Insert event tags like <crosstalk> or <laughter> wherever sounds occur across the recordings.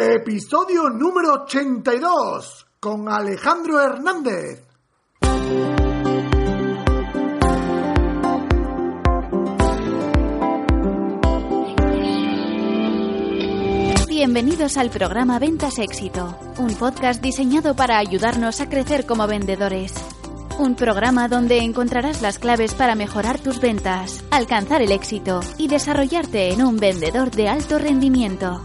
Episodio número 82 con Alejandro Hernández. Bienvenidos al programa Ventas Éxito, un podcast diseñado para ayudarnos a crecer como vendedores. Un programa donde encontrarás las claves para mejorar tus ventas, alcanzar el éxito y desarrollarte en un vendedor de alto rendimiento.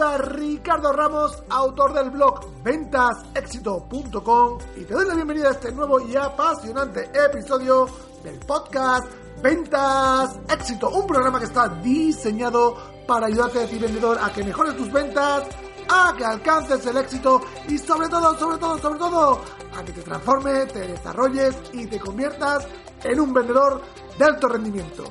Saluda Ricardo Ramos, autor del blog ventasexito.com y te doy la bienvenida a este nuevo y apasionante episodio del podcast Ventas Éxito, un programa que está diseñado para ayudarte a ti vendedor a que mejores tus ventas, a que alcances el éxito y sobre todo, sobre todo, sobre todo, a que te transformes, te desarrolles y te conviertas en un vendedor de alto rendimiento.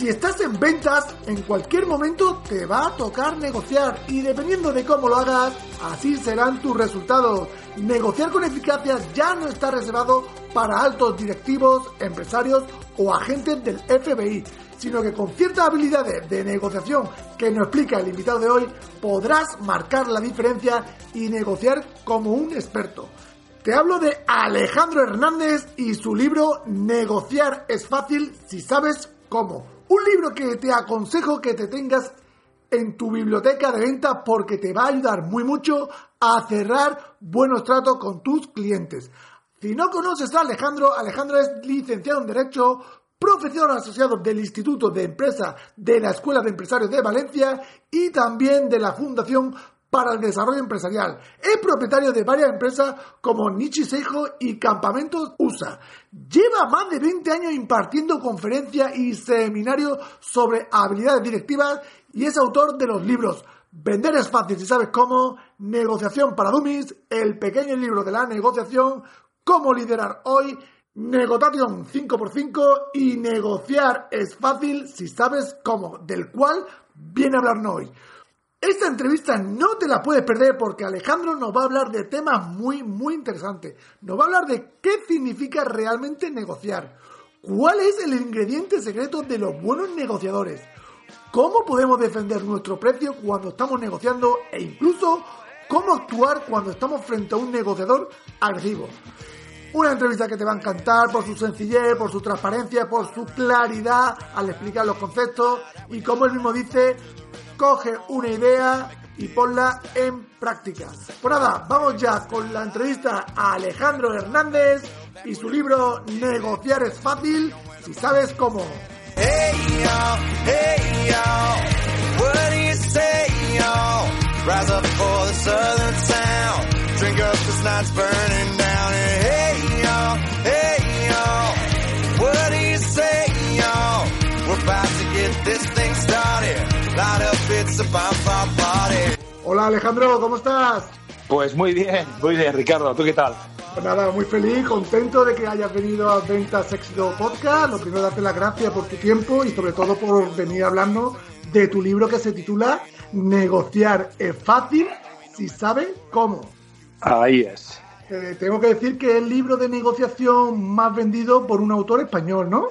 Si estás en ventas, en cualquier momento te va a tocar negociar y dependiendo de cómo lo hagas, así serán tus resultados. Negociar con eficacia ya no está reservado para altos directivos, empresarios o agentes del FBI, sino que con ciertas habilidades de negociación que nos explica el invitado de hoy, podrás marcar la diferencia y negociar como un experto. Te hablo de Alejandro Hernández y su libro Negociar es fácil si sabes cómo. Un libro que te aconsejo que te tengas en tu biblioteca de venta porque te va a ayudar muy mucho a cerrar buenos tratos con tus clientes. Si no conoces a Alejandro, Alejandro es licenciado en Derecho, profesor asociado del Instituto de Empresa de la Escuela de Empresarios de Valencia y también de la Fundación para el Desarrollo Empresarial. Es propietario de varias empresas como Nichi Seijo y Campamentos USA. Lleva más de 20 años impartiendo conferencias y seminarios sobre habilidades directivas y es autor de los libros Vender es fácil si sabes cómo, Negociación para Dummies, El pequeño libro de la negociación, Cómo liderar hoy, Negotation 5x5 y Negociar es fácil si sabes cómo, del cual viene a hablarnos hoy. Esta entrevista no te la puedes perder porque Alejandro nos va a hablar de temas muy, muy interesantes. Nos va a hablar de qué significa realmente negociar, cuál es el ingrediente secreto de los buenos negociadores, cómo podemos defender nuestro precio cuando estamos negociando e incluso cómo actuar cuando estamos frente a un negociador agresivo. Una entrevista que te va a encantar por su sencillez, por su transparencia, por su claridad al explicar los conceptos y como él mismo dice, coge una idea y ponla en práctica. Pues nada, vamos ya con la entrevista a Alejandro Hernández y su libro Negociar es fácil si sabes cómo. Hola Alejandro, ¿cómo estás? Pues muy bien, muy bien, Ricardo. ¿Tú qué tal? Pues nada, muy feliz, contento de que hayas venido a Ventas Éxito Podcast. Lo primero, darte las gracias por tu tiempo y sobre todo por venir a hablarnos de tu libro que se titula Negociar es fácil si sabes cómo. Ahí es. Eh, tengo que decir que es el libro de negociación más vendido por un autor español, ¿no?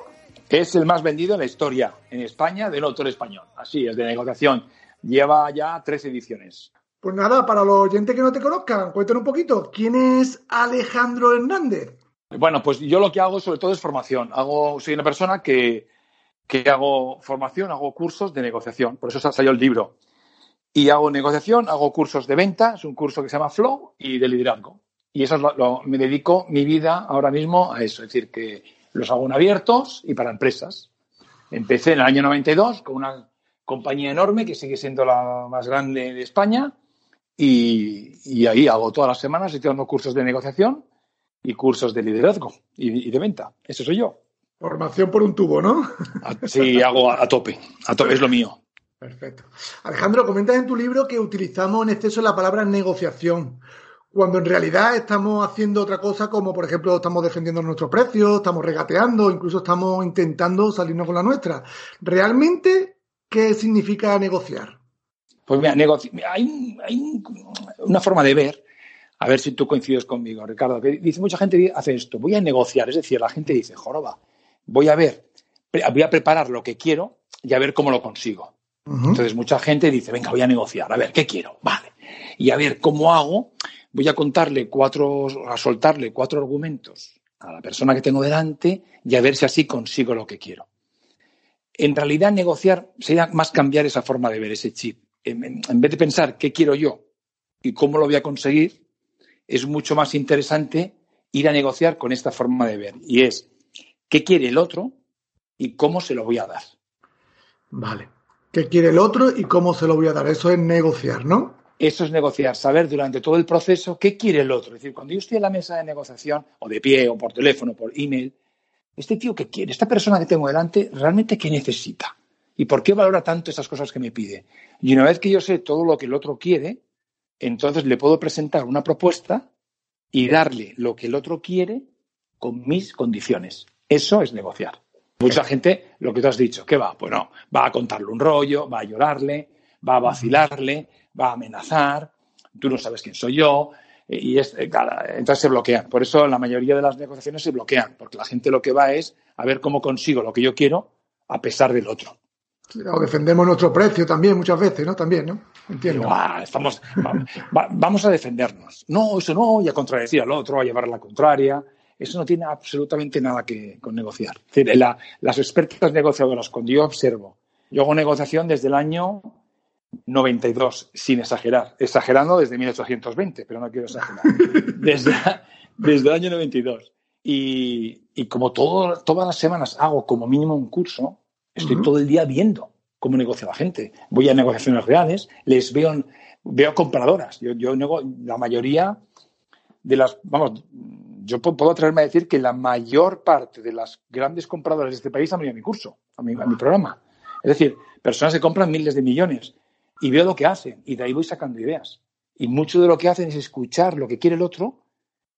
Es el más vendido en la historia, en España, de un autor español. Así es, de negociación. Lleva ya tres ediciones. Pues nada, para los oyentes que no te conozcan, cuéntanos un poquito. ¿Quién es Alejandro Hernández? Bueno, pues yo lo que hago sobre todo es formación. Hago, soy una persona que, que hago formación, hago cursos de negociación. Por eso salió el libro. Y hago negociación, hago cursos de venta, es un curso que se llama Flow y de liderazgo. Y eso es lo, me dedico mi vida ahora mismo a eso. Es decir, que los hago en abiertos y para empresas. Empecé en el año 92 con una compañía enorme que sigue siendo la más grande de España y, ahí hago todas las semanas, estoy dando cursos de negociación y cursos de liderazgo y, de venta. Eso soy yo. Formación por un tubo, ¿no? Sí, hago a, tope. A tope es lo mío. Perfecto. Alejandro, comentas en tu libro que utilizamos en exceso la palabra negociación. cuando en realidad estamos haciendo otra cosa, como por ejemplo estamos defendiendo nuestros precios, estamos regateando, incluso estamos intentando salirnos con la nuestra. ¿Realmente qué significa negociar? Pues mira, hay, hay, una forma de ver, a ver si tú coincides conmigo, Ricardo, que dice mucha gente hace esto, voy a negociar, es decir, la gente dice, joroba, voy a ver, voy a preparar lo que quiero y a ver cómo lo consigo. Entonces mucha gente dice, venga, voy a negociar, a ver, ¿qué quiero? Vale. Y a ver cómo hago voy a contarle cuatro, a soltarle cuatro argumentos a la persona que tengo delante y a ver si así consigo lo que quiero. En realidad, negociar sería más cambiar esa forma de ver ese chip. En, vez de pensar qué quiero yo y cómo lo voy a conseguir, es mucho más interesante ir a negociar con esta forma de ver. Y es qué quiere el otro y cómo se lo voy a dar. Vale. ¿Qué quiere el otro y cómo se lo voy a dar? Eso es negociar, ¿no? Eso es negociar, saber durante todo el proceso qué quiere el otro. Es decir, cuando yo estoy en la mesa de negociación, o de pie, o por teléfono, por email, este tío qué quiere, esta persona que tengo delante, realmente qué necesita. ¿Y por qué valora tanto esas cosas que me pide? Y una vez que yo sé todo lo que el otro quiere, entonces le puedo presentar una propuesta y darle lo que el otro quiere con mis condiciones. Eso es negociar. Mucha gente, lo que tú has dicho, ¿qué va? Pues no, va a contarle un rollo, va a llorarle, va a vacilarle, va a amenazar, tú no sabes quién soy yo, y es, eh, entonces se bloquean. Por eso la mayoría de las negociaciones se bloquean, porque la gente lo que va es a ver cómo consigo lo que yo quiero a pesar del otro. O defendemos nuestro precio también muchas veces, ¿no? También, ¿no? Entiendo. estamos, vamos a defendernos. No, eso no, y a contradecir al otro, a llevar la contraria. Eso no tiene absolutamente nada que con negociar. las expertas negociadoras, cuando yo observo, yo hago negociación desde el año 92, sin exagerar. Exagerando desde 1820, pero no quiero exagerar. <laughs> Desde, desde el año 92. Y, y como todo, todas las semanas hago como mínimo un curso, estoy todo el día viendo cómo negocia la gente. Voy a negociaciones reales, les veo, veo compradoras. Yo, yo la mayoría de las, vamos, yo puedo atreverme a decir que la mayor parte de las grandes compradoras de este país han venido a mi curso, a mi, a mi programa. Es decir, personas que compran miles de millones y veo lo que hacen y de ahí voy sacando ideas. Y mucho de lo que hacen es escuchar lo que quiere el otro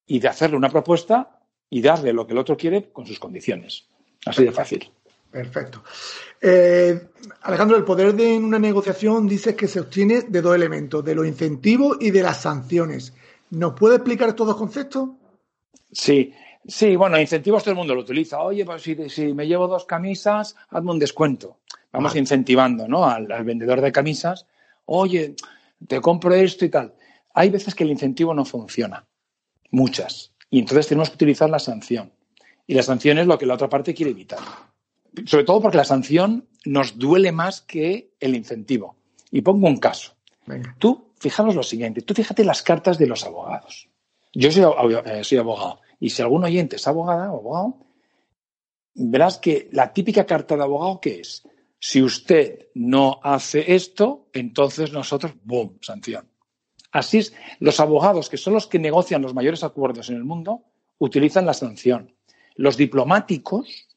y de hacerle una propuesta y darle lo que el otro quiere con sus condiciones. Así de fácil. Perfecto. Eh, Alejandro, el poder de una negociación dice que se obtiene de dos elementos, de los incentivos y de las sanciones. ¿Nos puede explicar estos dos conceptos? Sí, sí, bueno, incentivos todo el mundo lo utiliza. Oye, pues si, me llevo dos camisas, hazme un descuento. Vamos incentivando ¿no? al, vendedor de camisas oye, te compro esto y tal. Hay veces que el incentivo no funciona, muchas, y entonces tenemos que utilizar la sanción. Y la sanción es lo que la otra parte quiere evitar. Sobre todo porque la sanción nos duele más que el incentivo. Y pongo un caso. Tú, fijaros lo siguiente, tú fíjate las cartas de los abogados. Yo soy, eh, soy abogado, y si algún oyente es abogada o abogado, verás que la típica carta de abogado, ¿qué es? Si usted no hace esto, entonces nosotros, ¡boom!, sanción. Así es, los abogados, que son los que negocian los mayores acuerdos en el mundo, utilizan la sanción. Los diplomáticos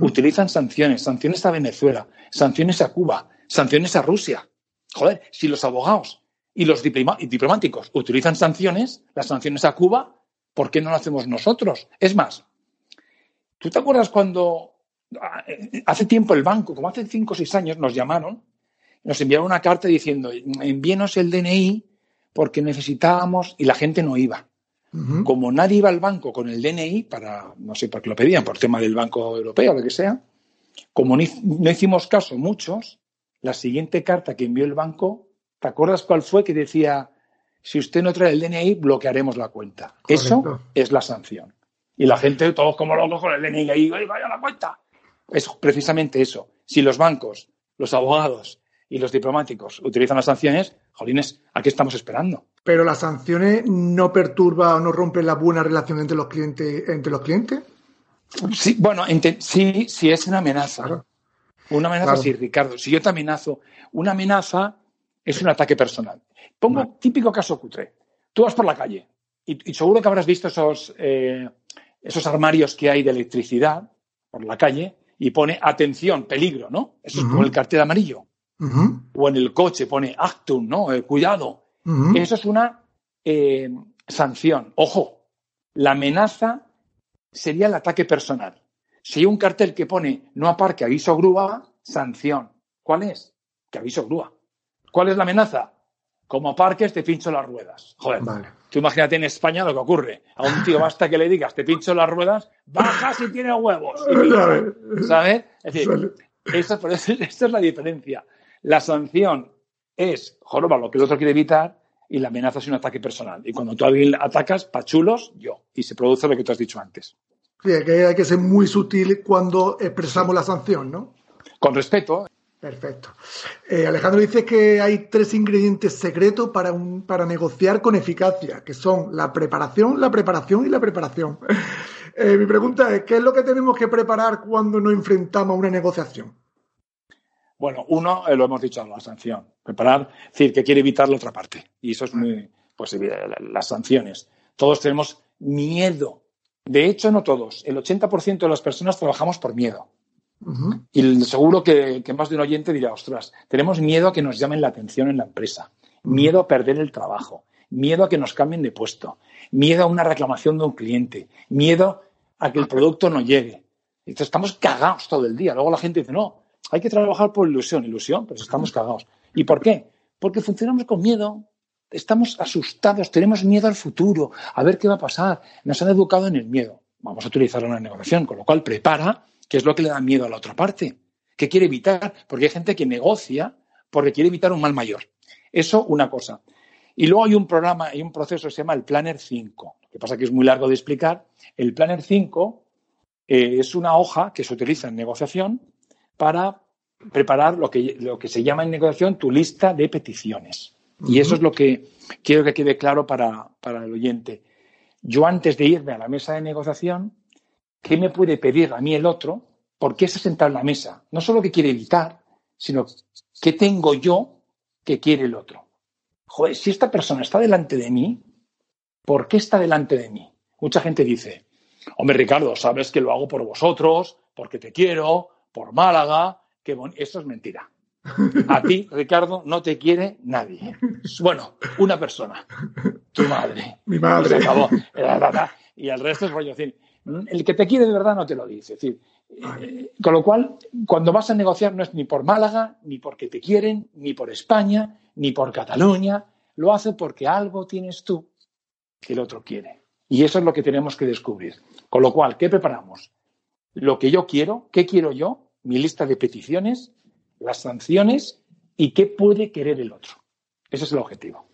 utilizan sanciones, sanciones a Venezuela, sanciones a Cuba, sanciones a Rusia. Joder, si los abogados y los diplomáticos utilizan sanciones, las sanciones a Cuba, ¿por qué no lo hacemos nosotros? Es más, ¿tú te acuerdas cuando hace tiempo el banco, como hace cinco o seis años, nos llamaron, nos enviaron una carta diciendo, envíenos el DNI porque necesitábamos, y la gente no iba. Como nadie iba al banco con el DNI, para, no sé por qué lo pedían, por tema del Banco Europeo o lo que sea, como no hicimos caso muchos, la siguiente carta que envió el banco, ¿te acuerdas cuál fue? Que decía, si usted no trae el DNI, bloquearemos la cuenta. Eso es la sanción. Y la gente, todos como locos con el DNI ahí, vaya la cuenta! Es precisamente eso. Si los bancos, los abogados y los diplomáticos utilizan las sanciones, jolines, ¿a qué estamos esperando? Pero las sanciones no perturban o no rompen la buena relación entre los clientes. Entre los clientes? Sí, bueno, sí, sí es una amenaza. Una amenaza, sí, Ricardo. Si yo te amenazo, una amenaza es un ataque personal. Pongo típico caso cutre. Tú vas por la calle y, seguro que habrás visto esos, eh, esos armarios que hay de electricidad por la calle y pone atención, peligro, ¿no? Eso es como el cartel amarillo. O en el coche pone actum, ¿no? Eh, cuidado. Eso es una, eh, sanción. Ojo, la amenaza sería el ataque personal. Si hay un cartel que pone no aparque, aviso grúa, sanción. ¿Cuál es? Que aviso grúa. ¿Cuál es la amenaza? Como aparques, te pincho las ruedas. Joder, tú imagínate en España lo que ocurre. A un tío basta que le digas, te pincho las ruedas, baja si tiene huevos. ¿Sabes? Es decir, esa es la diferencia. La sanción es joroba lo que el otro quiere evitar y la amenaza es un ataque personal. Y cuando tú a alguien atacas, pachulos, yo. Y se produce lo que tú has dicho antes. Sí, que hay que ser muy sutil cuando expresamos la sanción, ¿no? Con respeto. Perfecto. Eh, Alejandro dice que hay tres ingredientes secretos para, para negociar con eficacia, que son la preparación, la preparación y la preparación. Eh, mi pregunta es, ¿qué es lo que tenemos que preparar cuando nos enfrentamos a una negociación? Bueno, uno, eh, lo hemos dicho, la sanción. Preparar, es decir, que quiere evitar la otra parte. Y eso es muy, pues, las sanciones. Todos tenemos miedo. De hecho, no todos. El 80% de las personas trabajamos por miedo. Y seguro que, más de un oyente dirá, ostras, tenemos miedo a que nos llamen la atención en la empresa, miedo a perder el trabajo, miedo a que nos cambien de puesto, miedo a una reclamación de un cliente, miedo a que el producto no llegue. Entonces estamos cagados todo el día. Luego la gente dice, no, hay que trabajar por ilusión, ilusión, pero estamos cagados. ¿Y por qué? Porque funcionamos con miedo, estamos asustados, tenemos miedo al futuro, a ver qué va a pasar. Nos han educado en el miedo. Vamos a utilizar una negociación, con lo cual prepara ¿Qué es lo que le da miedo a la otra parte? ¿Qué quiere evitar? Porque hay gente que negocia porque quiere evitar un mal mayor. Eso, una cosa. Y luego hay un programa, hay un proceso que se llama el Planner 5. Lo que pasa que es muy largo de explicar. El Planner 5 eh, es una hoja que se utiliza en negociación para preparar lo que, lo que se llama en negociación tu lista de peticiones. Y eso es lo que quiero que quede claro para, para el oyente. Yo antes de irme a la mesa de negociación qué me puede pedir a mí el otro, por qué se senta en la mesa. No solo qué quiere evitar, sino qué tengo yo que quiere el otro. Joder, si esta persona está delante de mí, ¿por qué está delante de mí? Mucha gente dice, hombre Ricardo, sabes que lo hago por vosotros, porque te quiero, por Málaga, que eso es mentira. A ti, <laughs> Ricardo, no te quiere nadie. Bueno, una persona, tu madre. Mi madre. Y se acabó. Y el resto es rollo. El que te quiere de verdad no te lo dice. Es decir, eh, con lo cual, cuando vas a negociar no es ni por Málaga, ni porque te quieren, ni por España, ni por Cataluña. Lo hace porque algo tienes tú que el otro quiere. Y eso es lo que tenemos que descubrir. Con lo cual, ¿qué preparamos? Lo que yo quiero, ¿qué quiero yo? Mi lista de peticiones, las sanciones y qué puede querer el otro. Ese es el objetivo.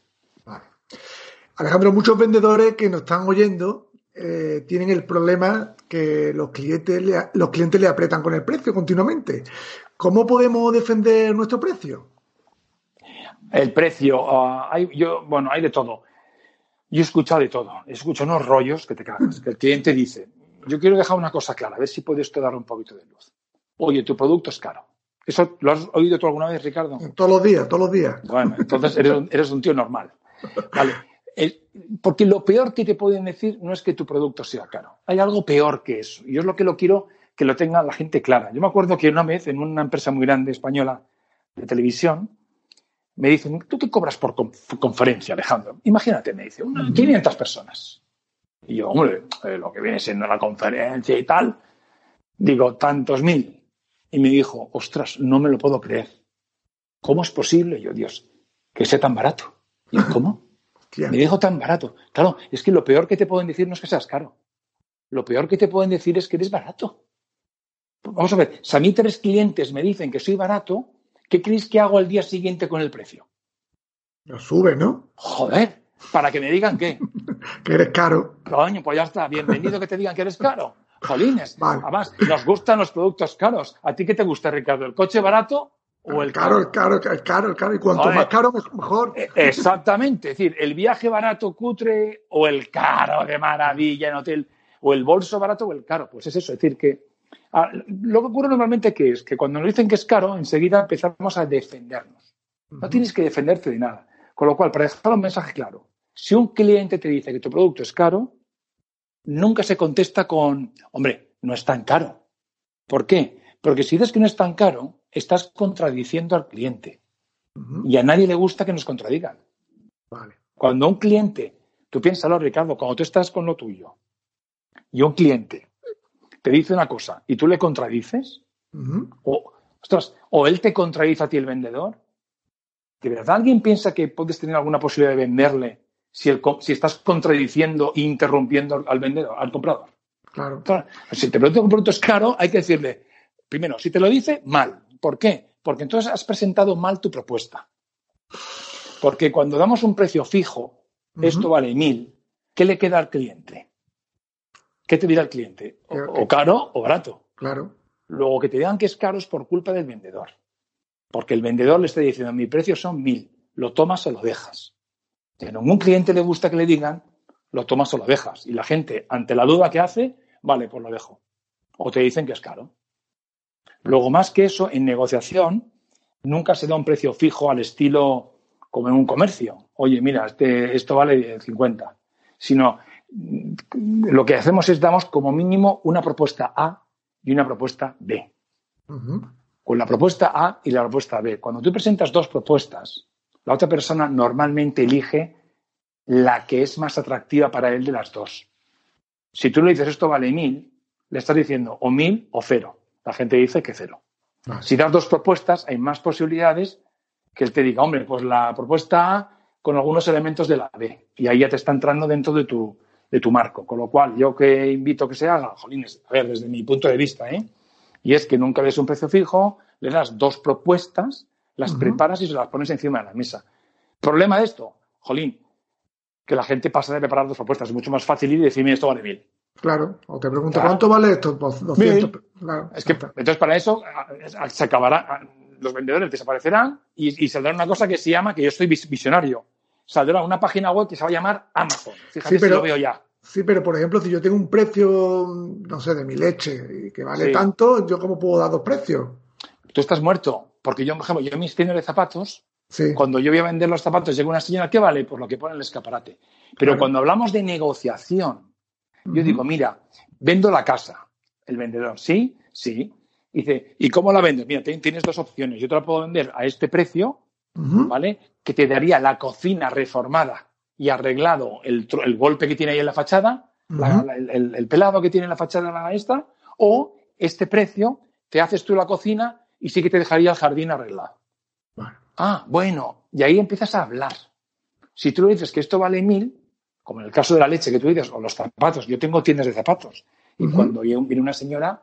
Alejandro, muchos vendedores que nos están oyendo eh, tienen el problema que los clientes, le, los clientes le apretan con el precio continuamente. ¿Cómo podemos defender nuestro precio? El precio, ah, hay, yo, bueno, hay de todo. Yo he escuchado de todo. He escuchado unos rollos que te cagas. Que el cliente dice, yo quiero dejar una cosa clara, a ver si puedes dar un poquito de luz. Oye, tu producto es caro. ¿Eso lo has oído tú alguna vez, Ricardo? Todos los días, todos los días. Bueno, entonces eres eres un tío normal. <laughs> Vale porque lo peor que te pueden decir no es que tu producto sea caro. Hay algo peor que eso. Y yo es lo que lo quiero que lo tenga la gente clara. Yo me acuerdo que una vez en una empresa muy grande española de televisión me dicen, ¿tú qué cobras por conferencia, Alejandro? Imagínate, me dice, 500 personas. Y yo, hombre, eh, lo que viene siendo la conferencia y tal, digo, tantos mil. Y me dijo, ostras, no me lo puedo creer. ¿Cómo es posible? Y yo, Dios, que sea tan barato. Y yo, <laughs> ¿cómo? Me dijo tan barato. Claro, es que lo peor que te pueden decir no es que seas caro. Lo peor que te pueden decir es que eres barato. Vamos a ver, si a mí tres clientes me dicen que soy barato, ¿qué crees que hago al día siguiente con el precio? Lo sube, ¿no? Joder, para que me digan qué. <laughs> que eres caro. Coño, pues ya está. Bienvenido que te digan que eres caro. Jolines. Además, nos gustan los productos caros. ¿A ti qué te gusta, Ricardo? ¿El coche barato o el caro, el caro, el caro, el caro. Y cuanto más caro, mejor. E, exactamente. Es decir, el viaje barato, cutre, o el caro de maravilla en hotel, o el bolso barato o el caro. Pues es eso. Es decir, que ah, lo que ocurre normalmente que es que cuando nos dicen que es caro, enseguida empezamos a defendernos. No tienes que defenderte de nada. Con lo cual, para dejar un mensaje claro, si un cliente te dice que tu producto es caro, nunca se contesta con, hombre, no es tan caro. ¿Por qué? Porque si dices que no es tan caro, estás contradiciendo al cliente. Y a nadie le gusta que nos contradigan. Cuando un cliente Tú piénsalo, Ricardo, cuando tú estás con lo tuyo y un cliente te dice una cosa y tú le contradices, o, o él te contradice a ti el vendedor, ¿de verdad alguien piensa que puedes tener alguna posibilidad de venderle si, el, si estás contradiciendo e interrumpiendo al vendedor, al comprador? Claro. si te pregunto que un producto es caro, hay que decirle, primero, si te lo dice, mal. ¿Por qué? Porque entonces has presentado mal tu propuesta. Porque cuando damos un precio fijo, esto vale mil, ¿qué le queda al cliente? ¿Qué te dirá el cliente? O, caro o barato. Claro. Luego que te digan que es caro es por culpa del vendedor. Porque el vendedor le está diciendo, mi precio son mil, lo tomas o lo dejas. Si a ningún cliente le gusta que le digan, lo tomas o lo dejas. Y la gente, ante la duda que hace, vale, pues lo dejo. O te dicen que es caro. Luego, más que eso, en negociación, nunca se da un precio fijo al estilo como en un comercio. Oye, mira, este, esto vale 50. Sino, lo que hacemos es damos como mínimo una propuesta A y una propuesta B. Con la propuesta A y la propuesta B. Cuando tú presentas dos propuestas, la otra persona normalmente elige la que es más atractiva para él de las dos. Si tú le dices esto vale mil, le estás diciendo o mil o cero. La gente dice que cero. Si das dos propuestas, hay más posibilidades que él te diga, hombre, pues la propuesta A con algunos elementos de la B. Y ahí ya te está entrando dentro de tu, de tu marco. Con lo cual, yo que invito a que se haga, jolines, a ver, desde mi punto de vista, ¿eh? Y es que nunca des un precio fijo, le das dos propuestas, las preparas y se las pones encima de la mesa. Problema de esto, jolín, que la gente pasa de preparar dos propuestas. Es mucho más fácil ir y decirme esto vale mil. Claro, o te pregunto, ¿cuánto vale esto? Pues 200. es que, entonces, para eso se acabará, los vendedores desaparecerán y, y, saldrá una cosa que se llama, que yo estoy visionario, saldrá una página web que se va a llamar Amazon. Fíjate si lo veo ya. Sí, pero por ejemplo, si yo tengo un precio, no sé, de mi leche, que vale tanto, ¿yo cómo puedo dar dos precios? Tú estás muerto, porque yo, por ejemplo, yo mis tiendas de zapatos, cuando yo voy a vender los zapatos, llega una señora, ¿qué vale? Por lo que pone el escaparate. Pero cuando hablamos de negociación, yo digo, mira, vendo la casa. El vendedor, ¿sí? Sí. Dice, ¿y cómo la vendo? Mira, tienes dos opciones. Yo te la puedo vender a este precio, ¿vale? Que te daría la cocina reformada y arreglado el, golpe que tiene ahí en la fachada, el, pelado que tiene en la fachada la esta, o este precio te haces tú la cocina y sí que te dejaría el jardín arreglado. Ah, bueno, y ahí empiezas a hablar. Si tú le dices que esto vale mil, como en el caso de la leche que tú dices, o los zapatos, yo tengo tiendas de zapatos, y cuando viene una señora,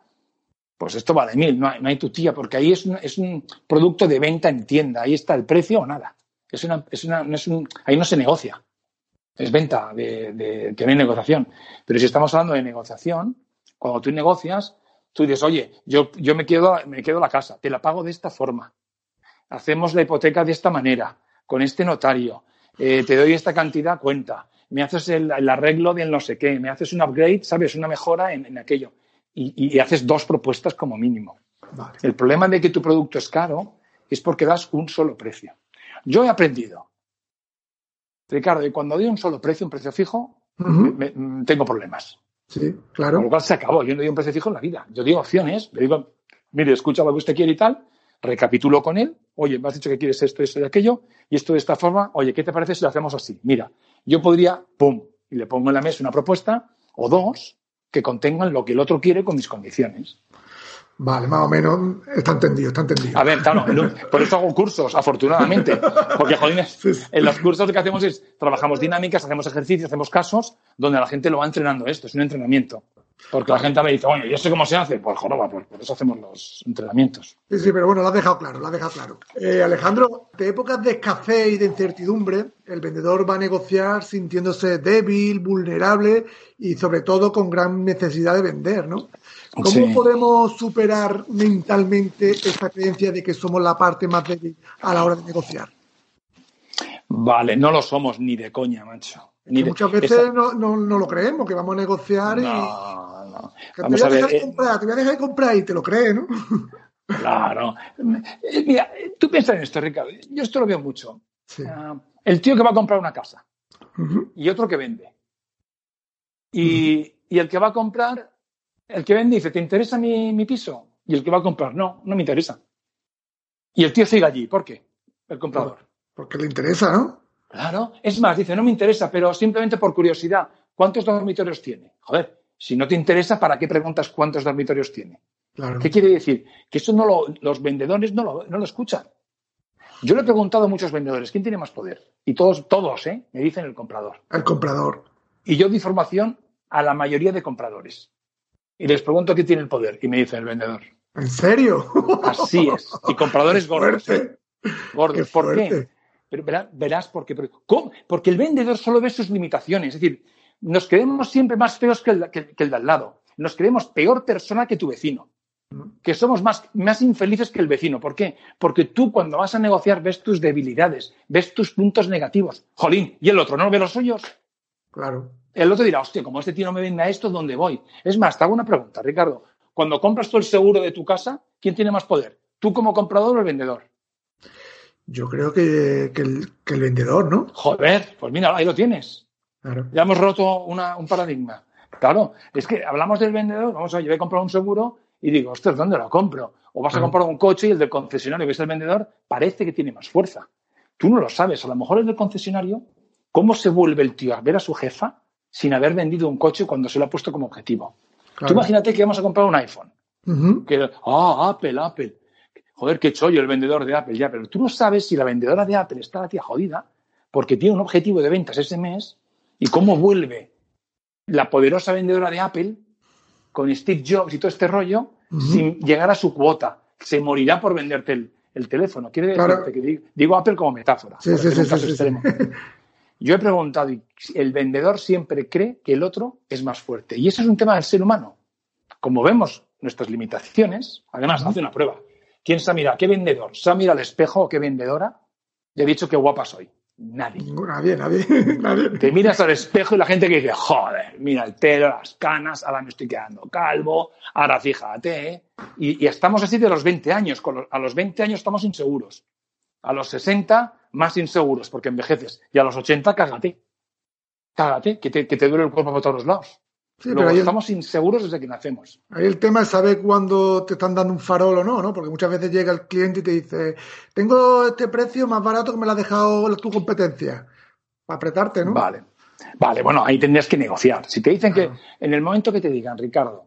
pues esto vale mil, no hay, tu tía, porque ahí es un, es un, producto de venta en tienda, ahí está el precio o nada. Es una, es una, no es un, ahí no se negocia, es venta, de, que no hay negociación. Pero si estamos hablando de negociación, cuando tú negocias, tú dices, oye, yo, yo me, quedo, me quedo la casa, te la pago de esta forma, hacemos la hipoteca de esta manera, con este notario, eh, te doy esta cantidad, cuenta, me haces el, arreglo de no sé qué, me haces un upgrade, ¿sabes? Una mejora en, aquello. Y, haces dos propuestas como mínimo. El problema de que tu producto es caro es porque das un solo precio. Yo he aprendido, Ricardo, que cuando doy un solo precio, un precio fijo, tengo problemas. Sí, claro. Con lo cual se acabó. Yo no doy un precio fijo en la vida. Yo digo opciones, le digo, mire, escucha lo que usted quiere y tal, recapitulo con él, oye, me has dicho que quieres esto, esto y aquello, y esto de esta forma, oye, ¿qué te parece si lo hacemos así? Mira, yo podría, pum, y le pongo en la mesa una propuesta o dos que contengan lo que el otro quiere con mis condiciones. Vale, más o menos está entendido, está entendido. A ver, claro, por eso hago cursos, afortunadamente. Porque, jolines, en los cursos lo que hacemos es, trabajamos dinámicas, hacemos ejercicios, hacemos casos, donde la gente lo va entrenando esto, es un entrenamiento. Porque la gente me dice, oye, yo sé cómo se hace. Pues joroba, pues por eso hacemos los entrenamientos. Sí, sí, pero bueno, lo has dejado claro, lo has dejado claro. Eh, Alejandro, de épocas de escasez y de incertidumbre, el vendedor va a negociar sintiéndose débil, vulnerable y sobre todo con gran necesidad de vender, ¿no? ¿Cómo podemos superar mentalmente esta creencia de que somos la parte más débil a la hora de negociar? Vale, no lo somos ni de coña, macho. muchas veces no, lo creemos, que vamos a negociar y. No, no. te, voy a dejar de eh, comprar, te voy a dejar de comprar y te lo crees, ¿no? <laughs> Claro. Eh, mira, tú piensas en esto, Ricardo. Yo esto lo veo mucho. Ah, el tío que va a comprar una casa y otro que vende. Y, y el que va a comprar el que vende dice, ¿te interesa mi, piso? Y el que va a comprar, no, no me interesa. Y el tío sigue allí. ¿Por qué? El comprador. Porque le interesa, ¿no? Claro. Es más, dice, no me interesa, pero simplemente por curiosidad, ¿cuántos dormitorios tiene? Joder, si no te interesa, ¿para qué preguntas cuántos dormitorios tiene? Claro. ¿Qué quiere decir? Que eso no lo, los vendedores no lo, no lo escuchan. Yo le he preguntado a muchos vendedores, ¿quién tiene más poder? Y todos, todos, ¿eh? Me dicen el comprador. El comprador. Y yo di formación a la mayoría de compradores. Y les pregunto quién tiene el poder. Y me dice el vendedor. ¿En serio? Así es. Y compradores gordos. ¿eh? Gordos. Qué ¿Por qué? Pero verás, verás por qué. Porque el vendedor solo ve sus limitaciones. Es decir, nos creemos siempre más feos que el, que- que el de al lado. Nos creemos peor persona que tu vecino. Que somos más, más infelices que el vecino. ¿Por qué? Porque tú cuando vas a negociar ves tus debilidades, ves tus puntos negativos. Jolín, y el otro no ve los suyos. Claro. El otro dirá, hostia, como este tío no me vende a esto, ¿dónde voy? Es más, te hago una pregunta, Ricardo. Cuando compras tú el seguro de tu casa, ¿quién tiene más poder? ¿Tú como comprador o el vendedor? Yo creo que, que el, que el vendedor, ¿no? Joder, pues mira, ahí lo tienes. Claro. Ya hemos roto una- un paradigma. Claro, es que hablamos del vendedor, vamos a yo voy a comprar un seguro y digo, ostras, ¿dónde lo compro? O vas a comprar un coche y el del concesionario, que es el vendedor, parece que tiene más fuerza. Tú no lo sabes, a lo mejor el del concesionario, ¿cómo se vuelve el tío a ver a su jefa sin haber vendido un coche cuando se lo ha puesto como objetivo? claro. Tú imagínate que vamos a comprar un iPhone. Que, ah, Apple, Apple. Joder, qué chollo el vendedor de Apple, ya, pero tú no sabes si la vendedora de Apple está la tía jodida porque tiene un objetivo de ventas ese mes y cómo vuelve la poderosa vendedora de Apple con Steve Jobs y todo este rollo sin llegar a su cuota. Se morirá por venderte el, el teléfono. Quiere decir Claro. que digo, digo Apple como metáfora. Sí, sí, sí. Yo he preguntado y el vendedor siempre cree que el otro es más fuerte. Y eso es un tema del ser humano. Como vemos nuestras limitaciones, además hace una prueba. ¿Quién se mira? ¿Qué vendedor? ¿Se mira al espejo o qué vendedora? Y ha dicho qué guapa soy. Nadie. Nadie, nadie, <laughs> nadie. Te miras al espejo y la gente que dice, joder, mira el pelo, las canas, ahora me estoy quedando calvo, ahora fíjate. ¿eh?". Y, y estamos así de los 20 años. Con los- a los 20 años estamos inseguros. A los 60 más inseguros porque envejeces. Y a los 80 cágate. Cágate, que te, que te duele el cuerpo por todos lados. Sí, Luego pero ahí el, estamos inseguros desde que nacemos. ahí el tema es saber cuándo te están dando un farol o no, ¿no? Porque muchas veces llega el cliente y te dice, tengo este precio más barato que me lo ha dejado tu competencia. Para apretarte, ¿no? Vale. Vale, bueno, ahí tendrías que negociar. Si te dicen Claro. que en el momento que te digan, Ricardo,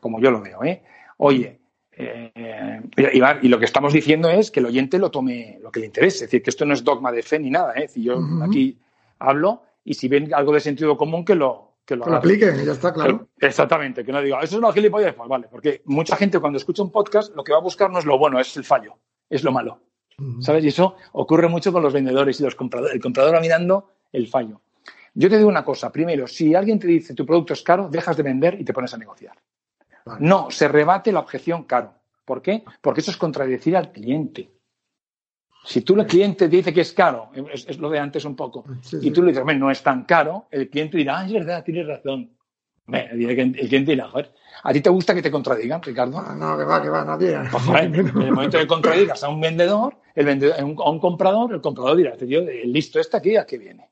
como yo lo veo, ¿eh? oye, eh, y, va- y lo que estamos diciendo es que el oyente lo tome lo que le interese. Es decir, que esto no es dogma de fe ni nada. ¿eh? Decir, yo aquí hablo y si ven algo de sentido común, que lo, que lo Que lo hagan. apliquen ya está, claro. Exactamente, que no diga, eso es una gilipollas, pues vale, porque mucha gente cuando escucha un podcast lo que va a buscar no es lo bueno, es el fallo, es lo malo. Ujú. ¿Sabes? Y eso ocurre mucho con los vendedores y los compradores. El comprador va mirando el fallo. Yo te digo una cosa. Primero, si alguien te dice tu producto es caro, dejas de vender y te pones a negociar. Vale. No, se rebate la objeción caro. ¿Por qué? Porque eso es contradecir al cliente. Si tú el cliente te dice que es caro, es, es lo de antes un poco, Sí, y tú le dices, "Hombre, no es tan caro, el cliente dirá, ah, es verdad, tienes razón. Hombre, El cliente dirá, joder, ¿a ti te gusta que te contradigan, Ricardo? Ah, no, que va, que va, nadie. <laughs> Pues, joder, <laughs> en el momento que contradigas a un vendedor, el vendedor a un, comprador, el comprador dirá, este tío, listo este aquí, ¿a qué viene?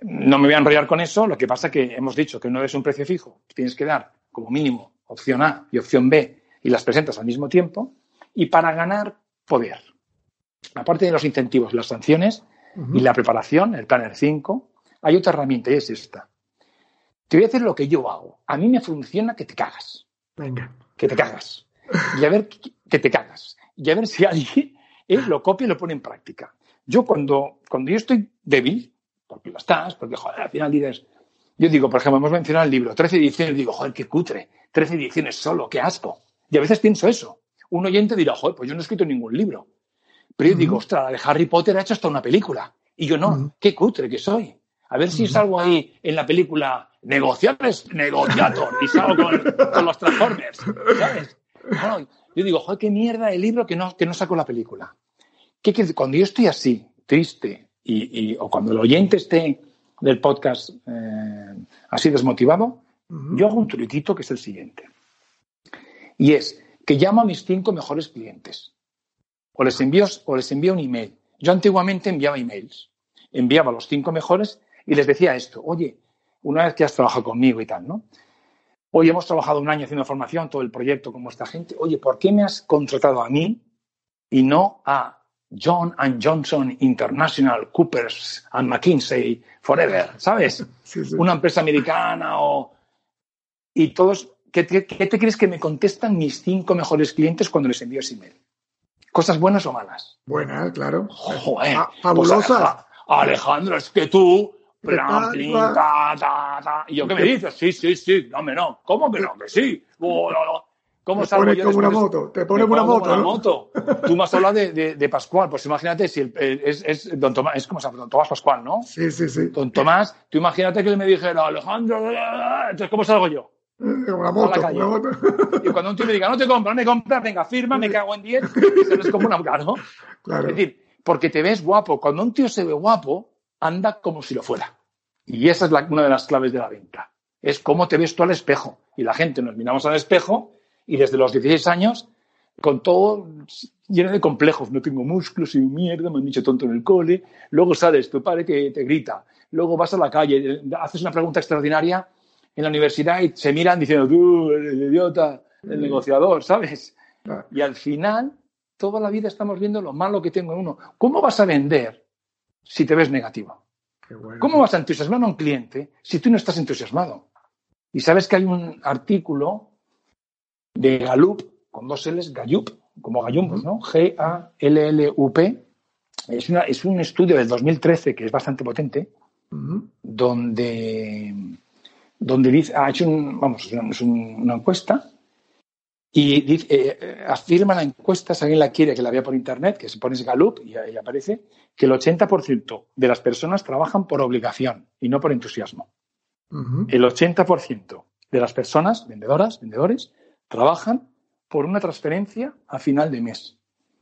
No me voy a enrollar con eso, lo que pasa que hemos dicho que no es un precio fijo, tienes que dar como mínimo opción A y opción B y las presentas al mismo tiempo, y para ganar poder. Aparte de los incentivos las sanciones y la preparación, el Planner 5, hay otra herramienta y es esta. Te voy a decir lo que yo hago. A mí me funciona que te cagas Venga. que te cagas. Y a ver que- que te cagas. Y a ver si alguien eh, lo copia y lo pone en práctica. Yo cuando, cuando yo estoy débil, porque lo estás, porque joder, al final dices, yo digo, por ejemplo, hemos mencionado el libro, 13 ediciones, digo, joder, qué cutre, 13 ediciones solo, qué asco. Y a veces pienso eso. Un oyente dirá, joder, pues yo no he escrito ningún libro. Pero yo digo, ostras, la de Harry Potter ha hecho hasta una película. Y yo no, qué cutre que soy. A ver si salgo ahí en la película negociables, negociator, y salgo con, con los Transformers, ¿sabes? Claro, yo digo, joder, qué mierda el libro que no, que no saco la película. ¿Qué, cuando yo estoy así, triste, y, y- o cuando el oyente esté del podcast eh, así desmotivado, yo hago un truquito que es el siguiente. Y es que llamo a mis cinco mejores clientes. O les envío, o les envío un email. Yo antiguamente enviaba emails. Enviaba a los cinco mejores y les decía esto. Oye, una vez que has trabajado conmigo y tal, ¿no? Hoy hemos trabajado un año haciendo formación, todo el proyecto con vuestra gente. Oye, ¿por qué me has contratado a mí y no a John and Johnson International, Coopers and McKinsey, Forever, ¿sabes? <laughs> Sí, sí. Una empresa americana o... Y todos, ¿qué, qué, qué te crees que me contestan mis cinco mejores clientes cuando les envío ese email? ¿Cosas buenas o malas? Buena, claro. Joder. Fa- Pues, Fabulosa. Aleja- Alejandro, es que tú... ¿Qué plan, tal, plin, va? ta, ta, ta. Y yo, ¿qué me dices? Sí, sí, sí. No, hombre, no. ¿Cómo que no? Que sí. Oh, no, no. ¿Cómo Te salgo pones yo como una moto, te pones Me una moto, como una ¿no? moto. <laughs> Tú me has hablado de, de- de Pascual. Pues imagínate si el- es, es don Tomás, es como don Tomás Pascual, ¿no? Sí, sí, sí. Don Tomás, tú imagínate que él me dijera, Alejandro, entonces, ¿cómo salgo yo? Una moto, calle. una moto. Y cuando un tío me diga, no te compro, no me compras, venga, firma, me cago en 10, eso no es como una claro. Claro. Es decir, porque te ves guapo. Cuando un tío se ve guapo, anda como si lo fuera. Y esa es la- una de las claves de la venta. Es cómo te ves tú al espejo. Y la gente nos miramos al espejo y desde los 16 años, con todo lleno de complejos. No tengo músculos, soy un mierda, me han dicho tonto en el cole. Luego sales, tu padre te, te grita. Luego vas a la calle, haces una pregunta extraordinaria en la universidad y se miran diciendo, tú, eres el idiota, el negociador, ¿sabes? Claro. Y al final, toda la vida estamos viendo lo malo que tengo en uno. ¿Cómo vas a vender si te ves negativo? Qué bueno. ¿Cómo vas a entusiasmar a un cliente si tú no estás entusiasmado? Y sabes que hay un artículo de Gallup, con dos L's, Gallup, como Gallumbos, ¿no? G-A-L-L-U-P. Es, una- es un estudio del 2013 que es bastante potente, donde, donde dice, ha hecho un, vamos, es una, es un- una encuesta y dice, eh, eh, afirma la encuesta, si alguien la quiere, que la vea por internet, que se pone Gallup y ahí aparece, que el 80% de las personas trabajan por obligación y no por entusiasmo. Ujú. El 80% de las personas, vendedoras, vendedores, trabajan por una transferencia a final de mes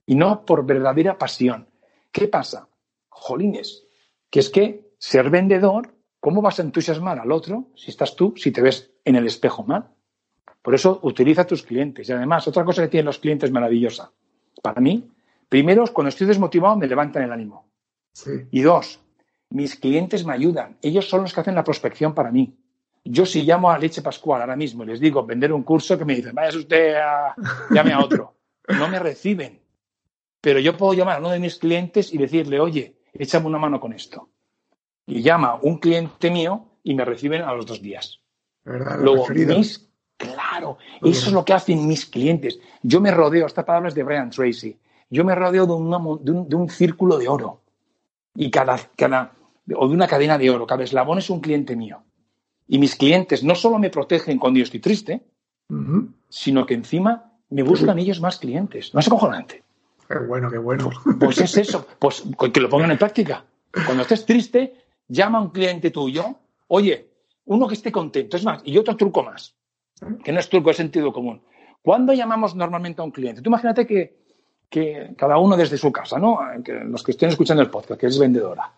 y no por verdadera pasión. ¿Qué pasa? Jolines, que es que ser vendedor, ¿cómo vas a entusiasmar al otro si estás tú, si te ves en el espejo mal? Por eso utiliza a tus clientes. Y además, otra cosa que tienen los clientes maravillosa. Para mí, primero, cuando estoy desmotivado, me levantan el ánimo. Sí. Y dos, mis clientes me ayudan. Ellos son los que hacen la prospección para mí. Yo si llamo a Leche Pascual ahora mismo y les digo vender un curso que me dicen, vaya usted a... llame a otro. No me reciben. Pero yo puedo llamar a uno de mis clientes y decirle, oye, échame una mano con esto. Y llama un cliente mío y me reciben a los dos días. ¿Verdad? Luego, mis, claro, eso es lo que hacen mis clientes. Yo me rodeo, esta palabra es de Brian Tracy, yo me rodeo de, una de un, de un círculo de oro. Y cada, cada, o de una cadena de oro, cada eslabón es un cliente mío. Y mis clientes no solo me protegen cuando yo estoy triste, sino que encima me buscan ellos más clientes. ¿No es acojonante? Qué bueno, qué bueno. Pues es eso, pues que lo pongan en práctica. Cuando estés triste, llama a un cliente tuyo, oye, uno que esté contento. Es más, y otro truco más, que no es truco, es sentido común. ¿Cuándo llamamos normalmente a un cliente? Tú imagínate que, que cada uno desde su casa, ¿no? Que los que estén escuchando el podcast, que es vendedora.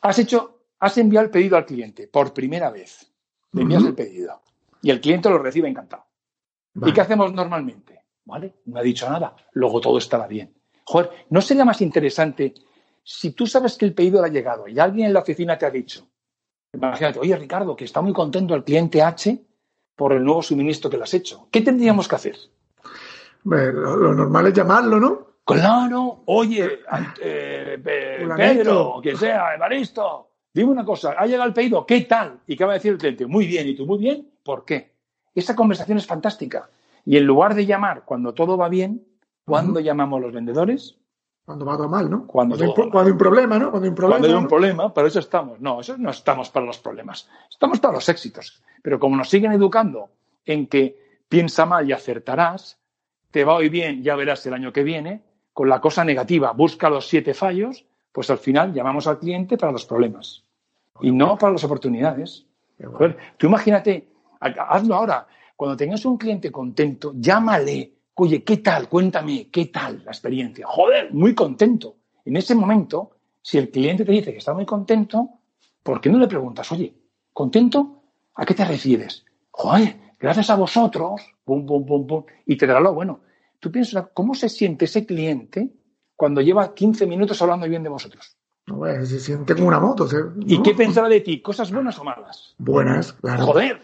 Has hecho, has enviado el pedido al cliente por primera vez. Le envías el pedido. Y el cliente lo recibe encantado. ¿Y qué hacemos normalmente? ¿Vale? No ha dicho nada. Luego todo estará bien. Joder, ¿no sería más interesante si tú sabes que el pedido le ha llegado y alguien en la oficina te ha dicho, imagínate, oye Ricardo, que está muy contento el cliente H por el nuevo suministro que le has hecho. ¿Qué tendríamos que hacer? Lo, normal es llamarlo, ¿no? Claro, oye, eh. Pedro, que sea, Evaristo, dime una cosa, ha llegado el pedido, ¿qué tal? ¿Y qué va a decir el cliente? Muy bien, ¿y tú muy bien? ¿Por qué? Esa conversación es fantástica. Y en lugar de llamar cuando todo va bien, ¿cuándo llamamos los vendedores? Cuando va todo mal, ¿no? Cuando hay, cuando hay un problema, ¿no? Cuando hay un problema. Cuando hay un ¿no? problema, para eso estamos. No, eso no estamos para los problemas. Estamos para los éxitos. Pero como nos siguen educando en que piensa mal y acertarás, te va hoy bien, ya verás el año que viene, con la cosa negativa, busca los siete fallos, pues al final llamamos al cliente para los problemas y no para las oportunidades. Joder, tú imagínate, ha- hazlo ahora, cuando tengas un cliente contento, llámale, oye, ¿qué tal? Cuéntame, ¿qué tal la experiencia? Joder, muy contento. En ese momento, si el cliente te dice que está muy contento, ¿por qué no le preguntas, oye, ¿contento? ¿A qué te refieres? Joder, gracias a vosotros, pum, pum, pum, pum, y te dará lo bueno. Tú piensas, ¿cómo se siente ese cliente cuando lleva 15 minutos hablando bien de vosotros? No, se siente como una moto. ¿Y ¿no? qué pensará de ti? ¿Cosas buenas o malas? Buenas, claro. Joder.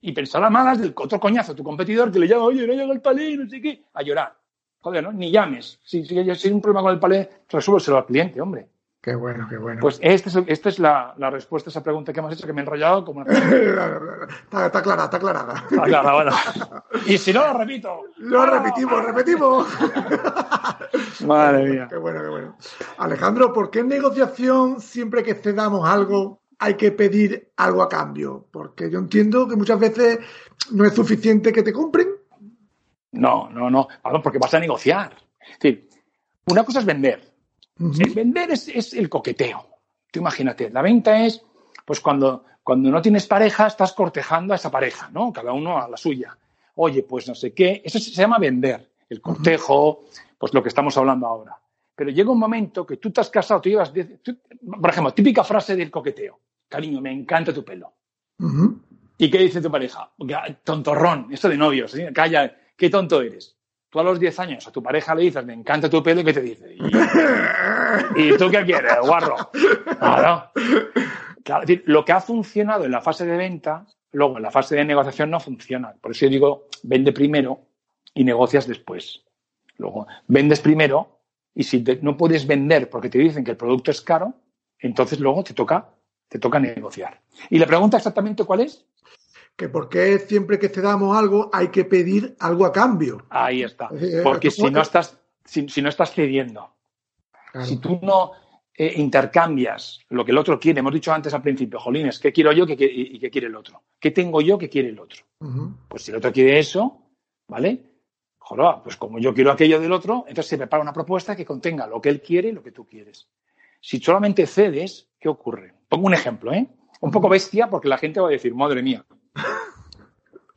Y pensará malas del otro coñazo, tu competidor que le llama, oye, no llega el palé, no sé qué, a llorar. joder, ¿no? Ni llames. Si, si, hay un problema con el palé, resuélveselo al cliente, hombre. Qué bueno, qué bueno. Pues esta es, esta es la, la, respuesta a esa pregunta que hemos hecho, que me he enrollado como una... <laughs> está, está clara, está aclarada. Está clara, bueno. <laughs> Y si no, lo repito. Lo repetimos, repetimos. Madre mía. Qué bueno, qué bueno. Alejandro, ¿por qué en negociación siempre que cedamos algo hay que pedir algo a cambio? Porque yo entiendo que muchas veces no es suficiente que te compren. No, no, no. porque vas a negociar. Es decir, una cosa es vender el vender es, el coqueteo. Tú imagínate, la venta es, pues cuando, cuando no tienes pareja, estás cortejando a esa pareja, ¿no? Cada uno a la suya. Oye, pues no sé qué. Eso se llama vender. El cortejo, pues lo que estamos hablando ahora. Pero llega un momento que tú te has casado, tú llevas. por ejemplo, típica frase del coqueteo. Cariño, me encanta tu pelo. ¿Y qué dice tu pareja? Tontorrón, esto de novios. Calla, qué tonto eres. Tú a los 10 años a tu pareja le dices, me encanta tu pelo, ¿y qué te dice? ¿Y, <laughs> tú qué quieres, guarro? Claro. claro. lo que ha funcionado en la fase de venta, luego en la fase de negociación no funciona. Por eso yo digo, vende primero y negocias después. Luego, vendes primero y si no puedes vender porque te dicen que el producto es caro, entonces luego te toca, te toca negociar. ¿Y la pregunta exactamente cuál es? que por qué siempre que cedamos algo hay que pedir algo a cambio. Ahí está. Porque si no estás, si, no estás cediendo, si tú no eh, intercambias lo que el otro quiere, hemos dicho antes al principio, Jolines, ¿qué quiero yo y qué quiere el otro? ¿Qué tengo yo que quiere el otro? Pues si el otro quiere eso, ¿vale? Joroba, pues como yo quiero aquello del otro, entonces se prepara una propuesta que contenga lo que él quiere y lo que tú quieres. Si solamente cedes, ¿qué ocurre? Pongo un ejemplo, ¿eh? Un poco bestia porque la gente va a decir, madre mía,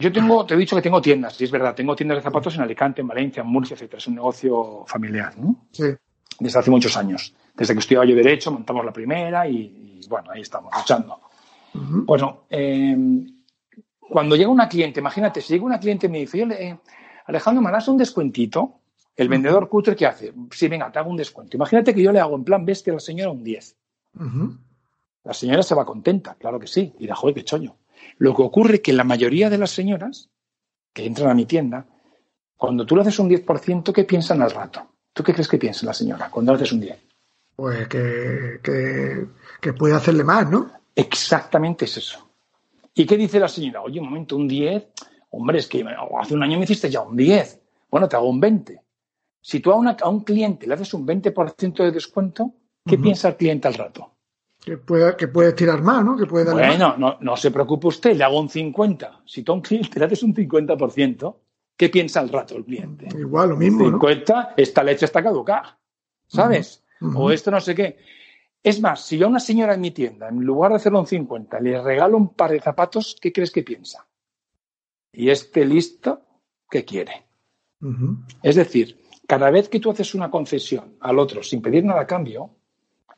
yo tengo, te he dicho que tengo tiendas, y es verdad, tengo tiendas de zapatos en Alicante, en Valencia, en Murcia, etc. Es un negocio familiar, ¿no? Sí. Desde hace muchos años. Desde que estudiaba yo Derecho, montamos la primera y, bueno, ahí estamos, luchando. Bueno, eh, cuando llega una cliente, imagínate, si llega una cliente y me dice, eh, Alejandro, ¿me das un descuentito? El vendedor cutre, ¿qué hace? Sí, venga, te hago un descuento. Imagínate que yo le hago en plan bestia a la señora un 10. La señora se va contenta, claro que sí. Y de joder, qué choño. Lo que ocurre es que la mayoría de las señoras que entran a mi tienda, cuando tú le haces un 10%, ¿qué piensan al rato? ¿Tú qué crees que piensa la señora cuando le haces un 10%? Pues que, que, puede hacerle más, ¿no? Exactamente es eso. ¿Y qué dice la señora? Oye, un momento, un 10, hombre, es que hace un año me hiciste ya un 10. Bueno, te hago un 20. Si tú a, un cliente le haces un 20% de descuento, ¿qué piensa el cliente al rato? Que puede, que puede tirar más, ¿no? Que puede bueno, No, no se preocupe usted, le hago un 50. Si tú a un cliente le haces un 50%, ¿qué piensa al rato el cliente? Igual, lo mismo. 50, esta leche está caducada, ¿sabes? O esto no sé qué. Es más, si yo a una señora en mi tienda, en lugar de hacerlo un 50, le regalo un par de zapatos, ¿qué crees que piensa? Y este listo, ¿qué quiere? Es decir, cada vez que tú haces una concesión al otro sin pedir nada a cambio,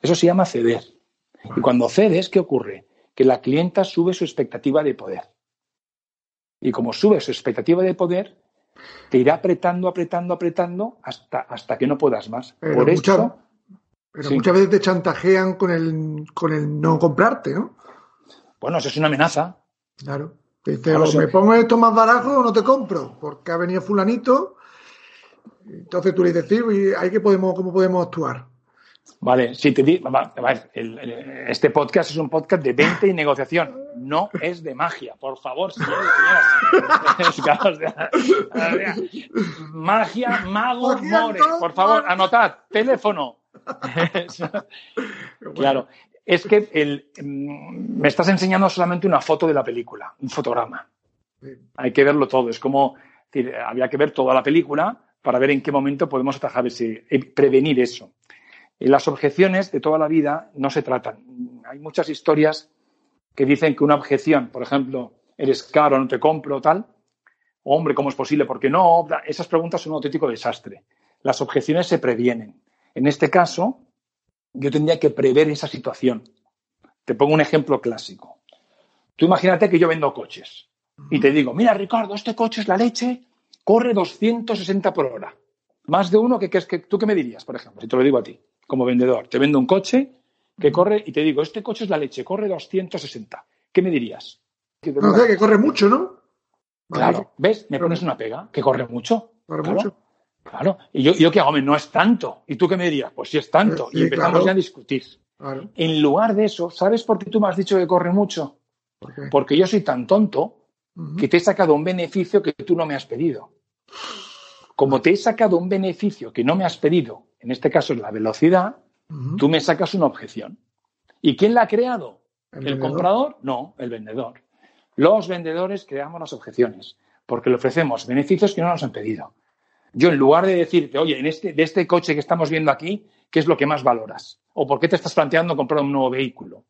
eso se llama ceder. Y cuando cedes, ¿qué ocurre? Que la clienta sube su expectativa de poder. Y como sube su expectativa de poder, te irá apretando, apretando, apretando hasta, hasta que no puedas más. Pero Por eso. Pero muchas veces te chantajean con el, con el no comprarte, ¿no? Bueno, eso es una amenaza. Claro. Te dice, o me pongo esto más barato o no te compro, porque ha venido fulanito. Entonces tú le dices, ¿y que podemos, cómo podemos actuar? Vale, si te digo, este podcast es un podcast de venta y negociación, no es de magia, por favor, señores y señoras. <laughs> magia, mago, more, por favor, anotad, teléfono. <laughs> claro, es que el, mm, me estás enseñando solamente una foto de la película, un fotograma. Hay que verlo todo, es como, había que ver toda la película para ver en qué momento podemos atajar ese, eh, prevenir eso. Las objeciones de toda la vida no se tratan. Hay muchas historias que dicen que una objeción, por ejemplo, eres caro, no te compro, tal, hombre, ¿cómo es posible? ¿Por qué no? Esas preguntas son un auténtico desastre. Las objeciones se previenen. En este caso, yo tendría que prever esa situación. Te pongo un ejemplo clásico. Tú imagínate que yo vendo coches y te digo, mira, Ricardo, este coche es la leche, corre 260 por hora. Más de uno que, que, que tú qué me dirías, por ejemplo, si te lo digo a ti como vendedor. Te vendo un coche que corre y te digo, este coche es la leche, corre 260. ¿Qué me dirías? No que corre mucho, ¿no? Claro, ¿ves? Me pones una pega, que corre mucho. Corre mucho. Claro. ¿Y yo, yo qué hago? No es tanto. ¿Y tú qué me dirías? Pues sí es tanto. Sí, y empezamos claro. ya a discutir. Claro. En lugar de eso, ¿sabes por qué tú me has dicho que corre mucho? Porque yo soy tan tonto que te he sacado un beneficio que tú no me has pedido. Como te he sacado un beneficio que no me has pedido, en este caso es la velocidad, tú me sacas una objeción. ¿Y quién la ha creado? El ¿El, vendedor. comprador? No, el vendedor. Los vendedores creamos las objeciones porque le ofrecemos beneficios que no nos han pedido. Yo, en lugar de decirte, oye, en este, de este coche que estamos viendo aquí, ¿qué es lo que más valoras? ¿O por qué te estás planteando comprar un nuevo vehículo?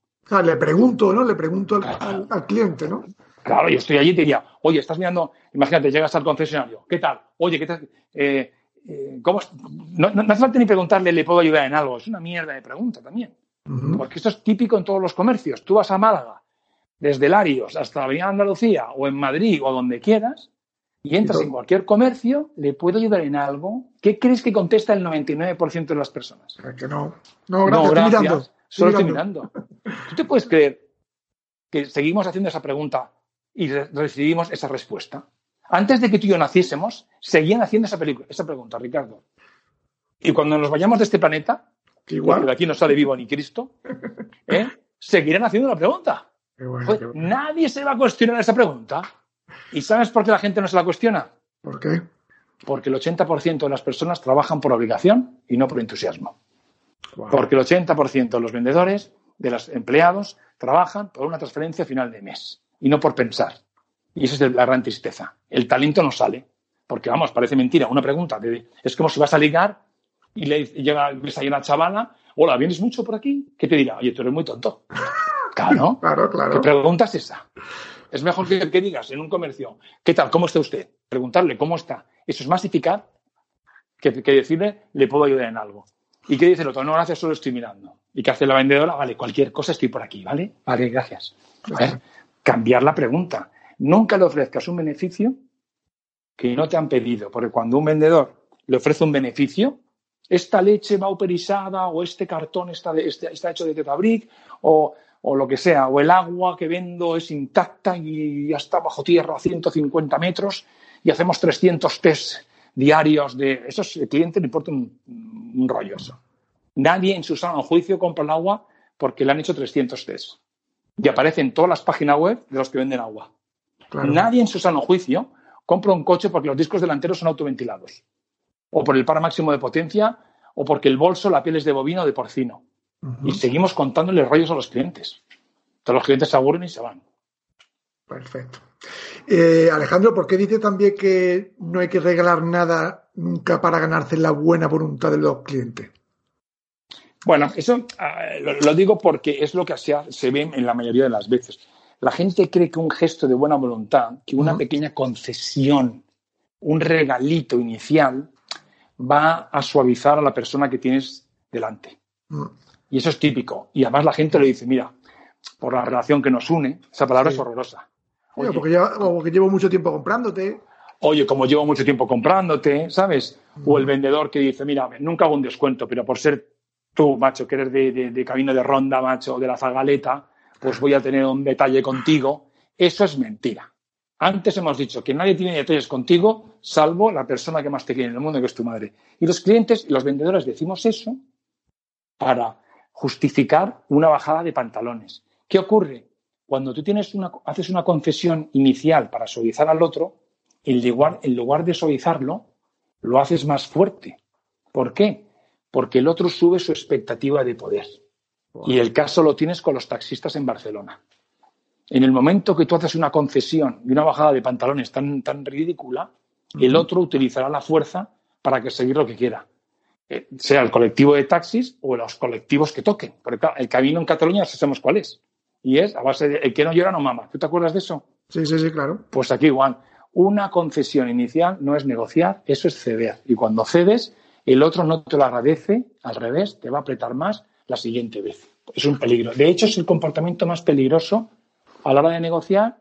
Le pregunto, ¿no? Le pregunto al, al- al cliente, ¿no? Claro, yo estoy allí y te diría, oye, estás mirando, imagínate, llegas al concesionario, ¿qué tal? Oye, ¿qué tal? Eh, eh. No, no- no hace falta ni preguntarle, ¿le puedo ayudar en algo? Es una mierda de pregunta también. Porque esto es típico en todos los comercios. Tú vas a Málaga, desde Larios hasta la Avenida Andalucía, o en Madrid, o donde quieras, y entras en cualquier comercio, ¿le puedo ayudar en algo? ¿Qué crees que contesta el 99% de las personas? Sea, que no. No, gracias, estoy mirando. Solo Estoy mirando. ¿Tú te puedes creer que seguimos haciendo esa pregunta y re- recibimos esa respuesta? Antes de que tú y yo naciésemos, seguían haciendo esa, esa pregunta, Ricardo. Y cuando nos vayamos de este planeta, Que igual. de aquí no sale vivo ni Cristo, ¿eh? seguirán haciendo la pregunta. Qué bueno, Joder, qué bueno. nadie se va a cuestionar esa pregunta. ¿Y sabes por qué la gente no se la cuestiona? ¿Por qué? Porque el 80% de las personas trabajan por obligación y no por entusiasmo. Porque el 80% de los vendedores, de los empleados, trabajan por una transferencia final de mes y no por pensar. Y esa es la gran tristeza. El talento no sale. Porque, vamos, parece mentira. Una pregunta. de- es como si vas a ligar y le llega ves ahí una chavala. Hola, ¿vienes mucho por aquí? ¿Qué te dirá? Oye, tú eres muy tonto. <laughs> Claro. Claro, ¿Qué claro. pregunta es esa? Es mejor que, que digas en un comercio, ¿qué tal? ¿Cómo está usted? Preguntarle cómo está. Eso es más eficaz que, que decirle, le puedo ayudar en algo. ¿Y qué dice el otro? No, gracias, solo estoy mirando. ¿Y qué hace la vendedora? Vale, cualquier cosa estoy por aquí, ¿vale? Vale, gracias. Cambiar la pregunta. Nunca le ofrezcas un beneficio que no te han pedido, porque cuando un vendedor le ofrece un beneficio, esta leche vauperizada o este cartón está, este- está hecho de tetabric o, o lo que sea, o el agua que vendo es intacta y ya está bajo tierra a 150 metros y hacemos 300 test diarios de... Eso es, el cliente le importa un, rollo eso. Nadie en su sano juicio compra el agua porque le han hecho 300 test. Y aparece en todas las páginas web de los que venden agua. Claro. Nadie en su sano juicio compra un coche porque los discos delanteros son autoventilados. O por el par máximo de potencia, o porque el bolso, la piel es de bovino o de porcino. Y seguimos contándole rollos a los clientes. Todos los clientes se aburren y se van. Perfecto. Eh, Alejandro, ¿por qué dice también que no hay que regalar nada nunca para ganarse la buena voluntad de los clientes? Bueno, eso ah, lo, lo digo porque es lo que se ve en la mayoría de las veces. La gente cree que un gesto de buena voluntad, que una pequeña concesión, un regalito inicial, va a suavizar a la persona que tienes delante. Mm, Y eso es típico. Y además la gente lo dice, mira, por la relación que nos une, esa palabra Sí. es horrorosa. Oye, porque, llevo mucho tiempo comprándote. oye, como llevo mucho tiempo comprándote, ¿sabes? O el vendedor que dice, mira, nunca hago un descuento, pero por ser tú, macho, que eres de, de, de camino de ronda, macho, de la zagaleta, pues voy a tener un detalle contigo. Eso es mentira. Antes hemos dicho que nadie tiene detalles contigo, salvo la persona que más te quiere en el mundo, que es tu madre. Y los clientes y los vendedores decimos eso para justificar una bajada de pantalones. ¿Qué ocurre? Cuando tú tienes una, haces una concesión inicial para suavizar al otro, en lugar, en lugar de suavizarlo, lo haces más fuerte. ¿Por qué? Porque el otro sube su expectativa de poder. Y el caso lo tienes con los taxistas en Barcelona. En el momento que tú haces una concesión y una bajada de pantalones tan, tan ridícula, el otro utilizará la fuerza para conseguir lo que quiera. Eh, sea el colectivo de taxis o los colectivos que toquen. Porque claro, el camino en Cataluña sabemos cuál es. Y es a base de el que no llora no mama. ¿Tú te acuerdas de eso? Sí, sí, sí, claro. Pues aquí igual. Una concesión inicial no es negociar, eso es ceder. Y cuando cedes, el otro no te lo agradece, al revés, te va a apretar más la siguiente vez. Es un peligro. De hecho, es el comportamiento más peligroso a la hora de negociar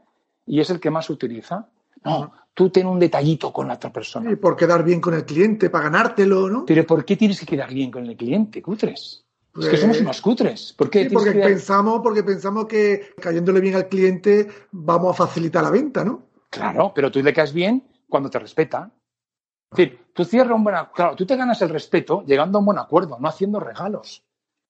y es el que más se utiliza. No, tú ten un detallito con la otra persona. Y por quedar bien con el cliente, para ganártelo, ¿no? Pero ¿por qué tienes que quedar bien con el cliente, cutres? Es que Pues- somos unos cutres. ¿Por qué Sí, porque que quedar- pensamos, porque pensamos que cayéndole bien al cliente vamos a facilitar la venta, ¿no? Claro, pero tú le caes bien cuando te respeta. Es decir, tú cierras un buen acuerdo. Claro, tú te ganas el respeto llegando a un buen acuerdo, no haciendo regalos.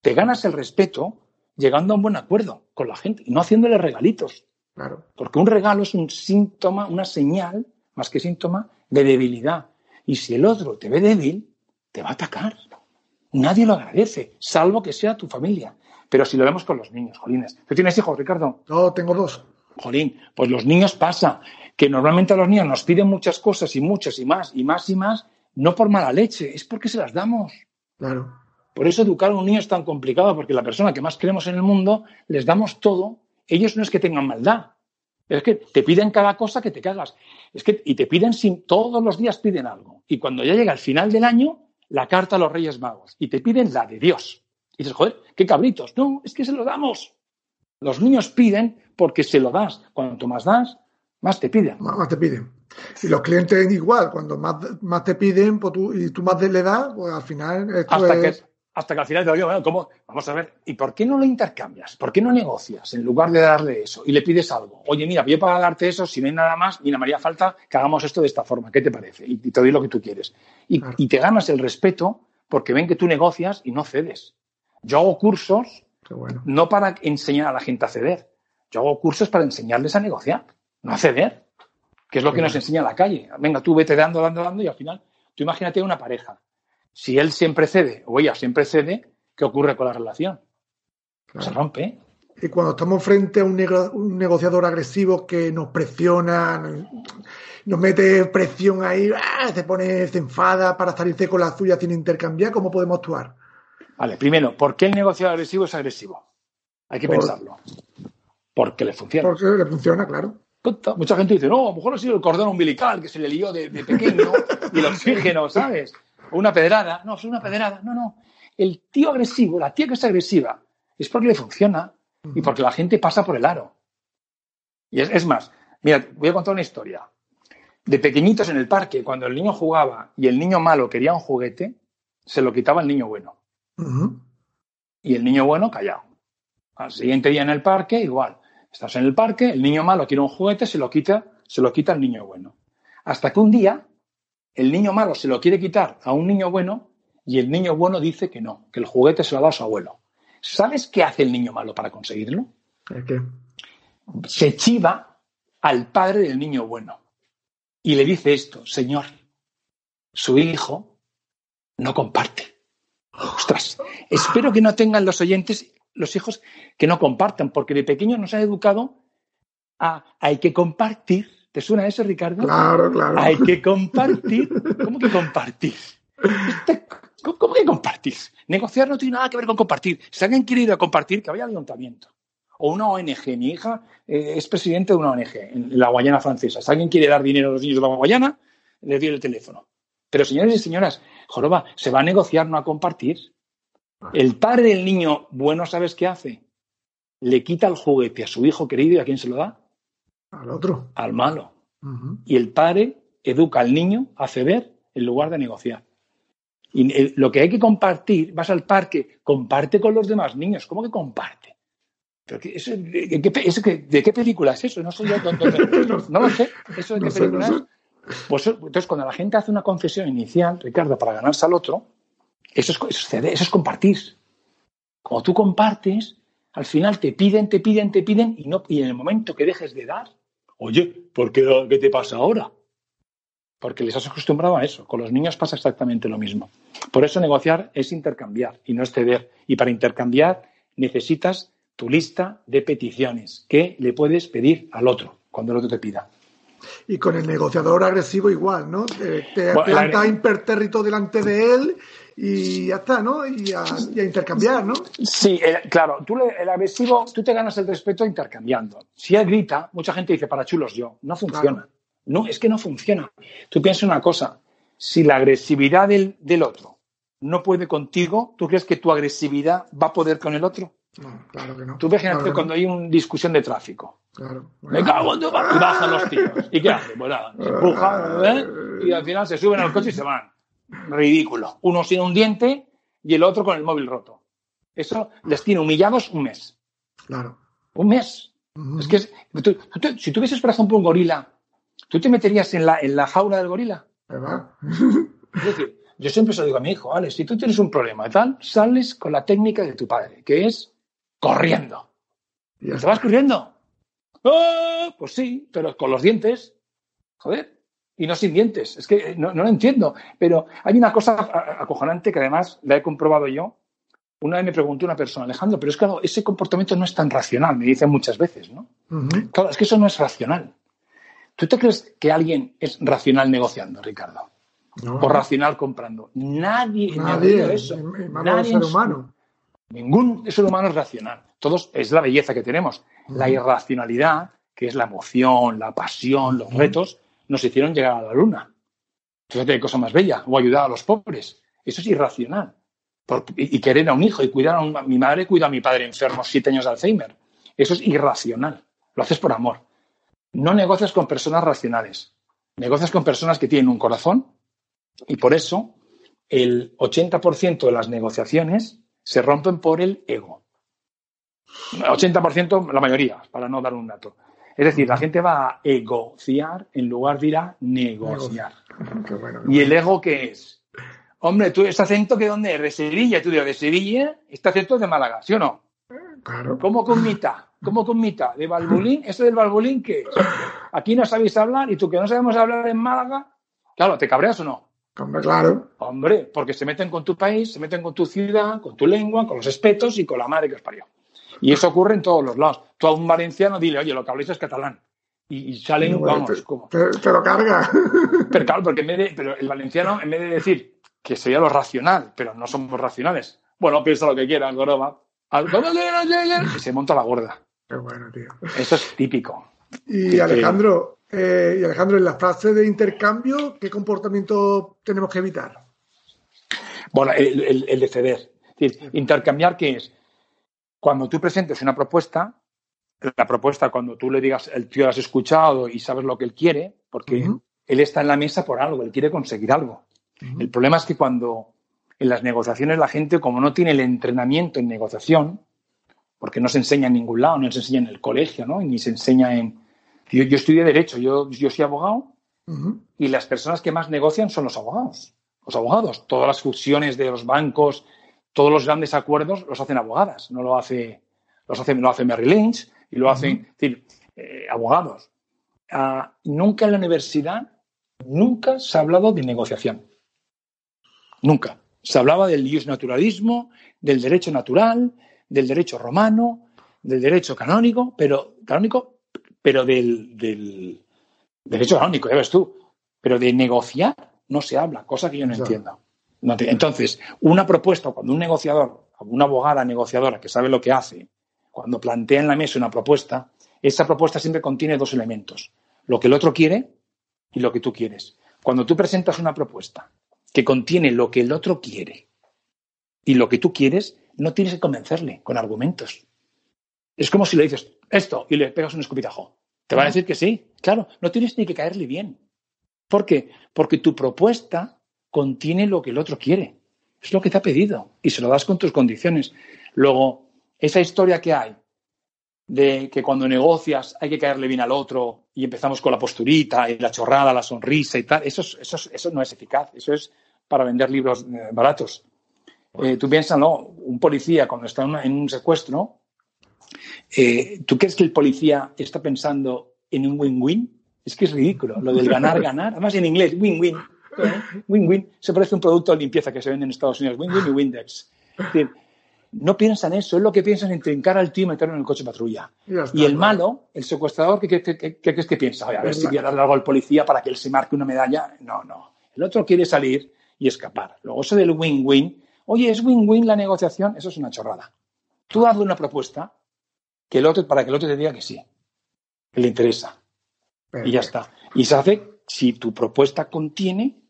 Te ganas el respeto llegando a un buen acuerdo con la gente y no haciéndole regalitos. Claro. Porque un regalo es un síntoma, una señal, más que síntoma, de debilidad. Y si el otro te ve débil, te va a atacar. Nadie lo agradece, salvo que sea tu familia. Pero si lo vemos con los niños, Jolines. ¿Tú tienes hijos, Ricardo? No, tengo dos. Jolín, pues los niños pasa que normalmente a los niños nos piden muchas cosas y muchas y más y más y más, no por mala leche, es porque se las damos. Claro. Por eso educar a un niño es tan complicado, porque la persona que más queremos en el mundo, les damos todo. Ellos no es que tengan maldad, es que te piden cada cosa que te cagas. Es que, y te piden sin, todos los días piden algo. Y cuando ya llega el final del año, la carta a los Reyes Magos. Y te piden la de Dios. Y dices, joder, qué cabritos. No, es que se lo damos. Los niños piden porque se lo das. Cuanto más das, más te piden. Más te piden. Y los clientes igual, cuando más, más te piden pues tú, y tú más le das, pues al final esto hasta es... que hasta que al final te digo, bueno, ¿cómo? Vamos a ver, ¿y por qué no lo intercambias? ¿Por qué no negocias en lugar de darle eso y le pides algo? Oye, mira, yo para darte eso, si no hay nada más, mira, María, falta que hagamos esto de esta forma, ¿qué te parece? Y, te doy lo que tú quieres. Y, Claro. y te ganas el respeto porque ven que tú negocias y no cedes. Yo hago cursos bueno. no para enseñar a la gente a ceder, yo hago cursos para enseñarles a negociar, no a ceder, que es lo que nos enseña la calle. Venga, tú vete dando, dando, dando y al final, tú imagínate una pareja. Si él siempre cede o ella siempre cede, ¿qué ocurre con la relación? Claro. Se rompe. Y cuando estamos frente a un, nego- un negociador agresivo que nos presiona, nos, mete presión ahí, ¡ah! se pone, se enfada para salirse con la suya sin intercambiar, ¿cómo podemos actuar? Vale, primero, ¿por qué el negociador agresivo es agresivo? Hay que Por- pensarlo. Porque le funciona. Porque le funciona, claro. Mucha gente dice, no, a lo mejor ha sido el cordón umbilical que se le lió de, de pequeño <laughs> y el oxígeno, ¿sabes? O una pedrada. No, es una pedrada. No, no. El tío agresivo, la tía que es agresiva, es porque le funciona y porque la gente pasa por el aro. Y es, es más, mira, voy a contar una historia. De pequeñitos en el parque, cuando el niño jugaba y el niño malo quería un juguete, se lo quitaba el niño bueno. Y el niño bueno callado. Al siguiente día en el parque, igual. Estás en el parque, el niño malo quiere un juguete, se lo quita, se lo quita el niño bueno. Hasta que un día el niño malo se lo quiere quitar a un niño bueno y el niño bueno dice que no, que el juguete se lo da a su abuelo. ¿Sabes qué hace el niño malo para conseguirlo? Que, Se chiva al padre del niño bueno y le dice esto, señor, su hijo no comparte. Ostras, espero que no tengan los oyentes, los hijos que no compartan, porque de pequeños nos han educado a hay que compartir. ¿Te suena eso, Ricardo? claro, claro. Hay que compartir. ¿Cómo que compartir? Este- ¿Cómo cómo que compartir? Negociar no tiene nada que ver con compartir. Si alguien quiere ir a compartir, que vaya al ayuntamiento. O una ONG. Mi hija eh, es presidente de una ONG en la Guayana francesa. Si alguien quiere dar dinero a los niños de la Guayana, le doy el teléfono. Pero señores y señoras, Joroba, se va a negociar, no a compartir. El padre del niño bueno, ¿sabes qué hace? Le quita el juguete a su hijo querido y ¿a quién se lo da? Al otro. Al malo y el padre educa al niño a ceder en lugar de negociar. Y eh, lo que hay que compartir, vas al parque, comparte con los demás niños. ¿Cómo que comparte? Pero que eso, ¿de, qué, eso que- ¿de qué película es eso? No sé yo dónde- dónde- <laughs> no lo sé. ¿Eso de No qué sé, película no es? Pues, entonces, cuando la gente hace una concesión inicial, Ricardo, para ganarse al otro, eso es, eso es ceder, eso es compartir. Cuando tú compartes, al final te piden, te piden, te piden, y, no, y en el momento que dejes de dar, oye, ¿por qué, qué te pasa ahora? Porque les has acostumbrado a eso. Con los niños pasa exactamente lo mismo. Por eso negociar es intercambiar y no es ceder. Y para intercambiar necesitas tu lista de peticiones que le puedes pedir al otro cuando el otro te pida. Y con el negociador agresivo igual, ¿no? Te, te Bueno, planta la- impertérrito delante de él y ya está, ¿no? Y a, y a intercambiar, ¿no? Sí, el- claro, tú le- el agresivo, tú te ganas el respeto intercambiando. Si él grita, mucha gente dice, para chulos yo, no funciona. Claro. No, es que no funciona. Tú piensas una cosa, si la agresividad del, del otro no puede contigo, ¿tú crees que tu agresividad va a poder con el otro? No, claro que no. Tú imagínate Claro cuando no. hay una discusión de tráfico. Claro. Me cago en tu. Y bajan los tíos. ¿Y qué hacen? Pues nada, se empujan ¿eh? y al final se suben al coche y se van. Ridículo. Uno sin un diente y el otro con el móvil roto. Eso les tiene humillados un mes. Claro. Un mes. Es que es- tú- si tuvieses, por ejemplo, un gorila, ¿tú te meterías en la, en la jaula del gorila? ¿Verdad? Es decir, yo siempre se lo digo a mi hijo, Alex, si tú tienes un problema y tal, sales con la técnica de tu padre, que es corriendo. Ya ¿Te vas corriendo? ¡Ah! Pues sí, pero con los dientes. Joder. Y no sin dientes. Es que no, no lo entiendo. Pero hay una cosa acojonante que además la he comprobado yo. Una vez me preguntó una persona, Alejandro, pero es que claro, ese comportamiento no es tan racional, me dicen muchas veces, ¿no? Claro, es que eso no es racional. ¿Tú te crees que alguien es racional negociando, Ricardo? No. O racional comprando? Nadie, ha Nadie, oído eso. Nadie ser humano. Ningún ser humano es racional. Todos es la belleza que tenemos. La irracionalidad, que es la emoción, la pasión, los retos, nos hicieron llegar a la luna. Fíjate qué cosa más bella. O ayudar a los pobres. Eso es irracional. Y querer a un hijo y cuidar a un, mi madre cuida a mi padre enfermo, siete años de Alzheimer. Eso es irracional. Lo haces por amor. No negocias con personas racionales. Negocias con personas que tienen un corazón y por eso el 80% de las negociaciones se rompen por el ego. 80% la mayoría, para no dar un dato. Es decir, la gente va a egociar en lugar de ir a negociar. Qué bueno. ¿Y el ego qué es? Hombre, tú, ¿ese acento que dónde es? ¿De Sevilla? Tú digo, ¿de Sevilla? Este acento es de Málaga, ¿sí o no? Claro. ¿Cómo con mitad? ¿Cómo con mitad? ¿De Balbulín? <laughs> ¿Eso del Balbulín qué es? Aquí no sabéis hablar y tú que no sabemos hablar en Málaga, claro, ¿te cabreas o no? Hombre, claro. Hombre, porque se meten con tu país, se meten con tu ciudad, con tu lengua, con los espetos y con la madre que os parió. Y eso ocurre en todos los lados. Tú a un valenciano dile, oye, lo que habléis es catalán. Y, y salen, vamos, te, como. te- te lo carga. <laughs> Pero claro, porque en vez de, pero el valenciano, en vez de decir que sería lo racional, pero no somos racionales, bueno, piensa lo que quieras, Goroba. Al- Y se monta la gorda. Qué bueno, tío. Eso es típico. Y Alejandro, eh, y Alejandro, en la fase de intercambio, ¿qué comportamiento tenemos que evitar? Bueno, el, el- el de ceder. Es decir, intercambiar, ¿qué es? Cuando tú presentes una propuesta, la propuesta, cuando tú le digas, el tío lo has escuchado y sabes lo que él quiere, porque él está en la mesa por algo, él quiere conseguir algo. El problema es que cuando en las negociaciones la gente, como no tiene el entrenamiento en negociación, porque no se enseña en ningún lado, no se enseña en el colegio, ¿no? Ni se enseña en... Yo, yo estudié Derecho, yo, yo soy abogado Ujú. y las personas que más negocian son los abogados. Los abogados. Todas las fusiones de los bancos, todos los grandes acuerdos los hacen abogadas. No lo hace, los hace, lo hace Merrill Lynch y lo hacen, es decir, eh, abogados. Ah, nunca en la universidad, nunca se ha hablado de negociación. Nunca. Se hablaba del naturalismo, del derecho natural, del derecho romano, del derecho canónico, pero canónico, pero del, del derecho canónico, ya ves tú. Pero de negociar no se habla, cosa que yo no entiendo. Entonces, una propuesta, cuando un negociador, una abogada negociadora que sabe lo que hace, cuando plantea en la mesa una propuesta, esa propuesta siempre contiene dos elementos. Lo que el otro quiere y lo que tú quieres. Cuando tú presentas una propuesta que contiene lo que el otro quiere y lo que tú quieres, no tienes que convencerle con argumentos. Es como si le dices esto y le pegas un escupitajo. Te va a decir que sí. Claro, no tienes ni que caerle bien. ¿Por qué? Porque tu propuesta contiene lo que el otro quiere. Es lo que te ha pedido y se lo das con tus condiciones. Luego, esa historia que hay de que cuando negocias hay que caerle bien al otro y empezamos con la posturita y la chorrada, la sonrisa y tal, eso, es- eso, es- eso no es eficaz. Eso es para vender libros eh, baratos. Eh, tú piensas, ¿no? Un policía cuando está en un secuestro, eh, ¿tú crees que el policía está pensando en un win-win? Es que es ridículo, lo del ganar, ganar. Además en inglés, win-win. <laughs> Win-win. Se parece a un producto de limpieza que se vende en Estados Unidos. Win-win y Windex. Es decir, no piensan eso, es lo que piensan en trincar al tío y meterlo en el coche patrulla. Está, Y el malo, el secuestrador, ¿qué, crees que piensa? Oye, a ver si voy a darle algo al policía para que él se marque una medalla. No, no. El otro quiere salir y escapar. Luego eso del win-win. Oye, ¿es win-win la negociación? Eso es una chorrada. Tú hazle una propuesta que el otro, para que el otro te diga que sí, que le interesa. Y ya está. Y se hace si tu propuesta contiene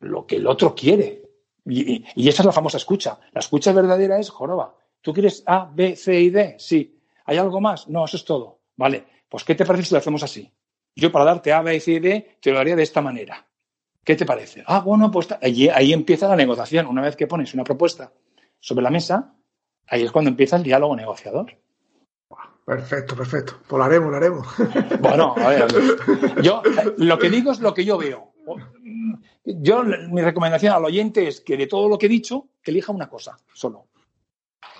lo que el otro quiere. Y, y- esa es la famosa escucha. La escucha verdadera es joroba. ¿Tú quieres A, B, C y D? Sí. ¿Hay algo más? No, eso es todo. Vale. Pues, ¿qué te parece si lo hacemos así? Yo, para darte A, B, C y D, te lo haría de esta manera. ¿Qué te parece? Ah, bueno, pues ahí, ahí empieza la negociación. Una vez que pones una propuesta sobre la mesa, ahí es cuando empieza el diálogo negociador. Perfecto, perfecto. Pues lo haremos, lo haremos. Bueno, a ver, <laughs> yo lo que digo es lo que yo veo. Yo, mi recomendación al oyente es que de todo lo que he dicho, que elija una cosa solo.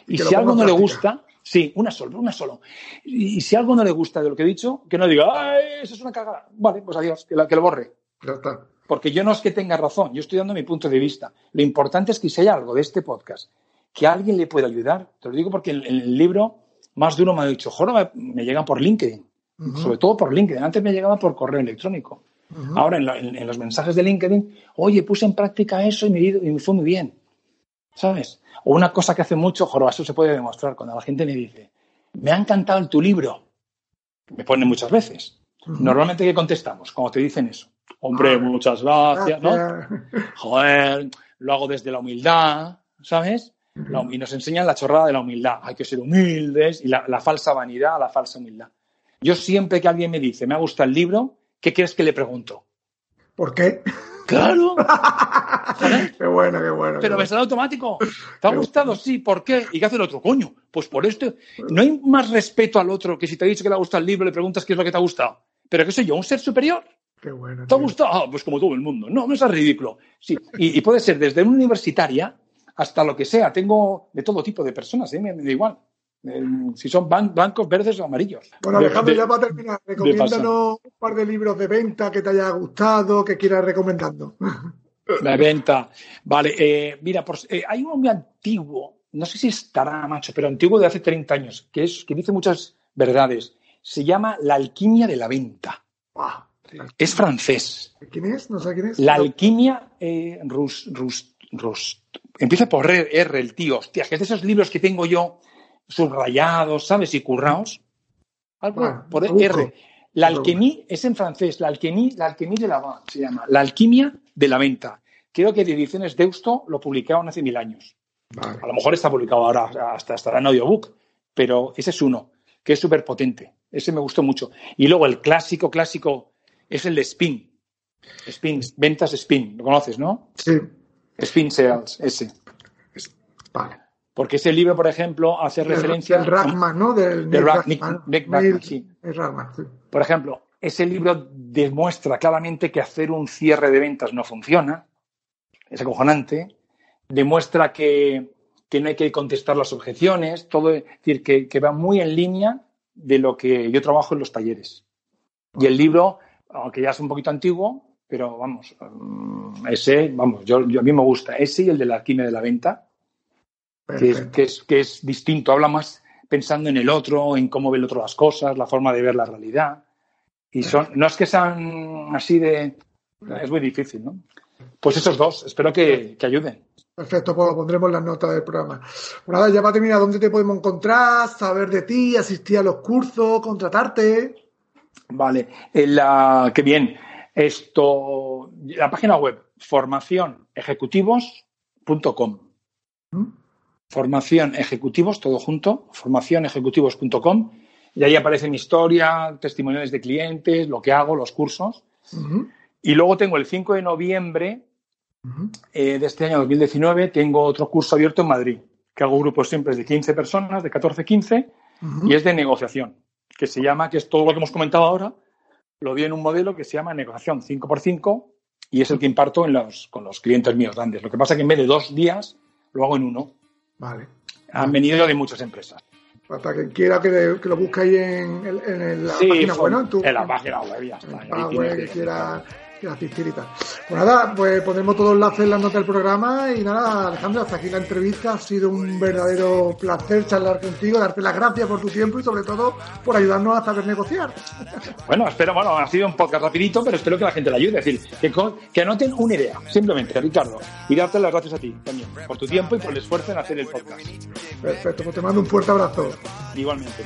Y si algo no le gusta, sí, una solo, una solo. Y, si algo no le gusta de lo que he dicho, que no diga, ¡ay, eso es una cagada! Vale, pues adiós, que, que lo borre. Ya está. Porque yo no es que tenga razón, yo estoy dando mi punto de vista. Lo importante es que si hay algo de este podcast que alguien le pueda ayudar, te lo digo porque en, el libro más de uno me ha dicho, Joro, me, llegan por LinkedIn, sobre todo por LinkedIn. Antes me llegaba por correo electrónico. Ahora en, los mensajes de LinkedIn, oye, puse en práctica eso y me, y me fue muy bien. ¿Sabes? O una cosa que hace mucho, Joro, eso se puede demostrar cuando la gente me dice, me ha encantado tu libro. Me pone muchas veces. Normalmente, ¿qué contestamos cuando te dicen eso? Hombre, ah, muchas gracias, ¿no? <laughs> Joder, lo hago desde la humildad, ¿sabes? y nos enseñan la chorrada de la humildad. Hay que ser humildes y la, falsa vanidad, la falsa humildad. Yo siempre que alguien me dice, me ha gustado el libro, ¿qué quieres que le pregunto? ¿Por qué? Claro. <laughs> qué bueno, qué bueno. Pero me sale automático. ¿Te ha gustado? Sí. ¿Por qué? ¿Y qué hace el otro? Coño, pues por esto. No hay más respeto al otro que si te ha dicho que le ha gustado el libro, le preguntas qué es lo que te ha gustado. ¿Pero qué soy yo? ¿Un ser superior? Qué bueno. ¿Te ha gustado? Ah, pues como todo el mundo. No, no es ridículo. Sí. Y, puede ser desde una universitaria hasta lo que sea. Tengo de todo tipo de personas, ¿eh? me, da igual. Si son blancos, verdes o amarillos. Bueno, Alejandro, ya para terminar, recomiéndanos un par de libros de venta que te haya gustado, que quieras recomendando. <laughs> De venta. Vale, eh, mira, eh, hay uno muy antiguo, no sé si estará, macho, pero antiguo de hace 30 años, que, es, que dice muchas verdades. Se llama La alquimia de la venta. Es francés. ¿Quién es? No sé quién es. La alquimia eh, rus, rus, Empieza por R, R, el tío. Hostia, que es de esos libros que tengo yo subrayados, ¿sabes? Y currados. Algo por R. La alquimia es en francés. La alquimia, la alquimia de la venta se llama. La alquimia de la venta. Creo que de Ediciones Deusto lo publicaron hace mil años. A lo mejor está publicado ahora, hasta estará en audiobook. Pero ese es uno, que es súper potente. Ese me gustó mucho. Y luego el clásico, clásico es el de Spin. Spin, ventas Spin, lo conoces, ¿no? Sí. Spin Sales, ese. Vale. Porque ese libro, por ejemplo, hace referencia. El Ragman, ¿no? Del de sí. Por ejemplo, ese libro demuestra claramente que hacer un cierre de ventas no funciona. Es acojonante. Demuestra que, que no hay que contestar las objeciones. Todo, es decir, que, que va muy en línea de lo que yo trabajo en los talleres. Y el libro aunque ya es un poquito antiguo, pero vamos, mm, ese, vamos, yo, a mí me gusta ese y el de la alquimia de la venta, que es, que es, distinto, habla más pensando en el otro, en cómo ve el otro las cosas, la forma de ver la realidad. Y son, no es que sean así de. Es muy difícil, ¿no? Pues esos dos, espero que, ayuden. Perfecto, pues lo pondremos en las notas del programa. Bueno, nada, ya para terminar, ¿dónde te podemos encontrar? Saber de ti, asistir a los cursos, contratarte. Vale, la, qué bien. Esto, la página web, formacionejecutivos.com. ¿Mm? Formación ejecutivos, todo junto, formacionejecutivos.com. Y ahí aparece mi historia, testimoniales de clientes, lo que hago, los cursos. Y luego tengo el 5 de noviembre eh, de este año 2019, tengo otro curso abierto en Madrid, que hago grupos siempre de 15 personas, de 14-15, y es de negociación que se llama, que es todo lo que hemos comentado ahora, lo vi en un modelo que se llama negociación 5x5 y es el que imparto en los, con los clientes míos grandes. Lo que pasa es que en vez de dos días, lo hago en uno. Vale. Han venido de muchas empresas. Para quien quiera que, lo busque ahí en, en, la página web, ¿no? En, la página web, ya está. Ah, que quiera pues nada, pues pondremos todos los enlaces en las notas del programa y nada, Alejandro, hasta aquí la entrevista. Ha sido un verdadero placer charlar contigo, darte las gracias por tu tiempo y sobre todo por ayudarnos a saber negociar. Bueno, espero, bueno, ha sido un podcast rapidito, pero espero que la gente le ayude. Es decir, que, que anoten una idea, simplemente, Ricardo, y darte las gracias a ti también, por tu tiempo y por el esfuerzo en hacer el podcast. Perfecto, pues te mando un fuerte abrazo. Igualmente.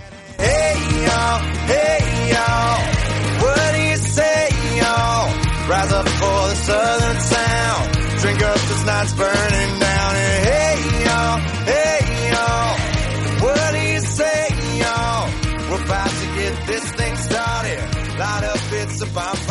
Rise up for the southern sound. Drink up this night's burning down. And hey y'all, hey y'all. What do you say y'all? We're about to get this thing started. Light up, it's a bonfire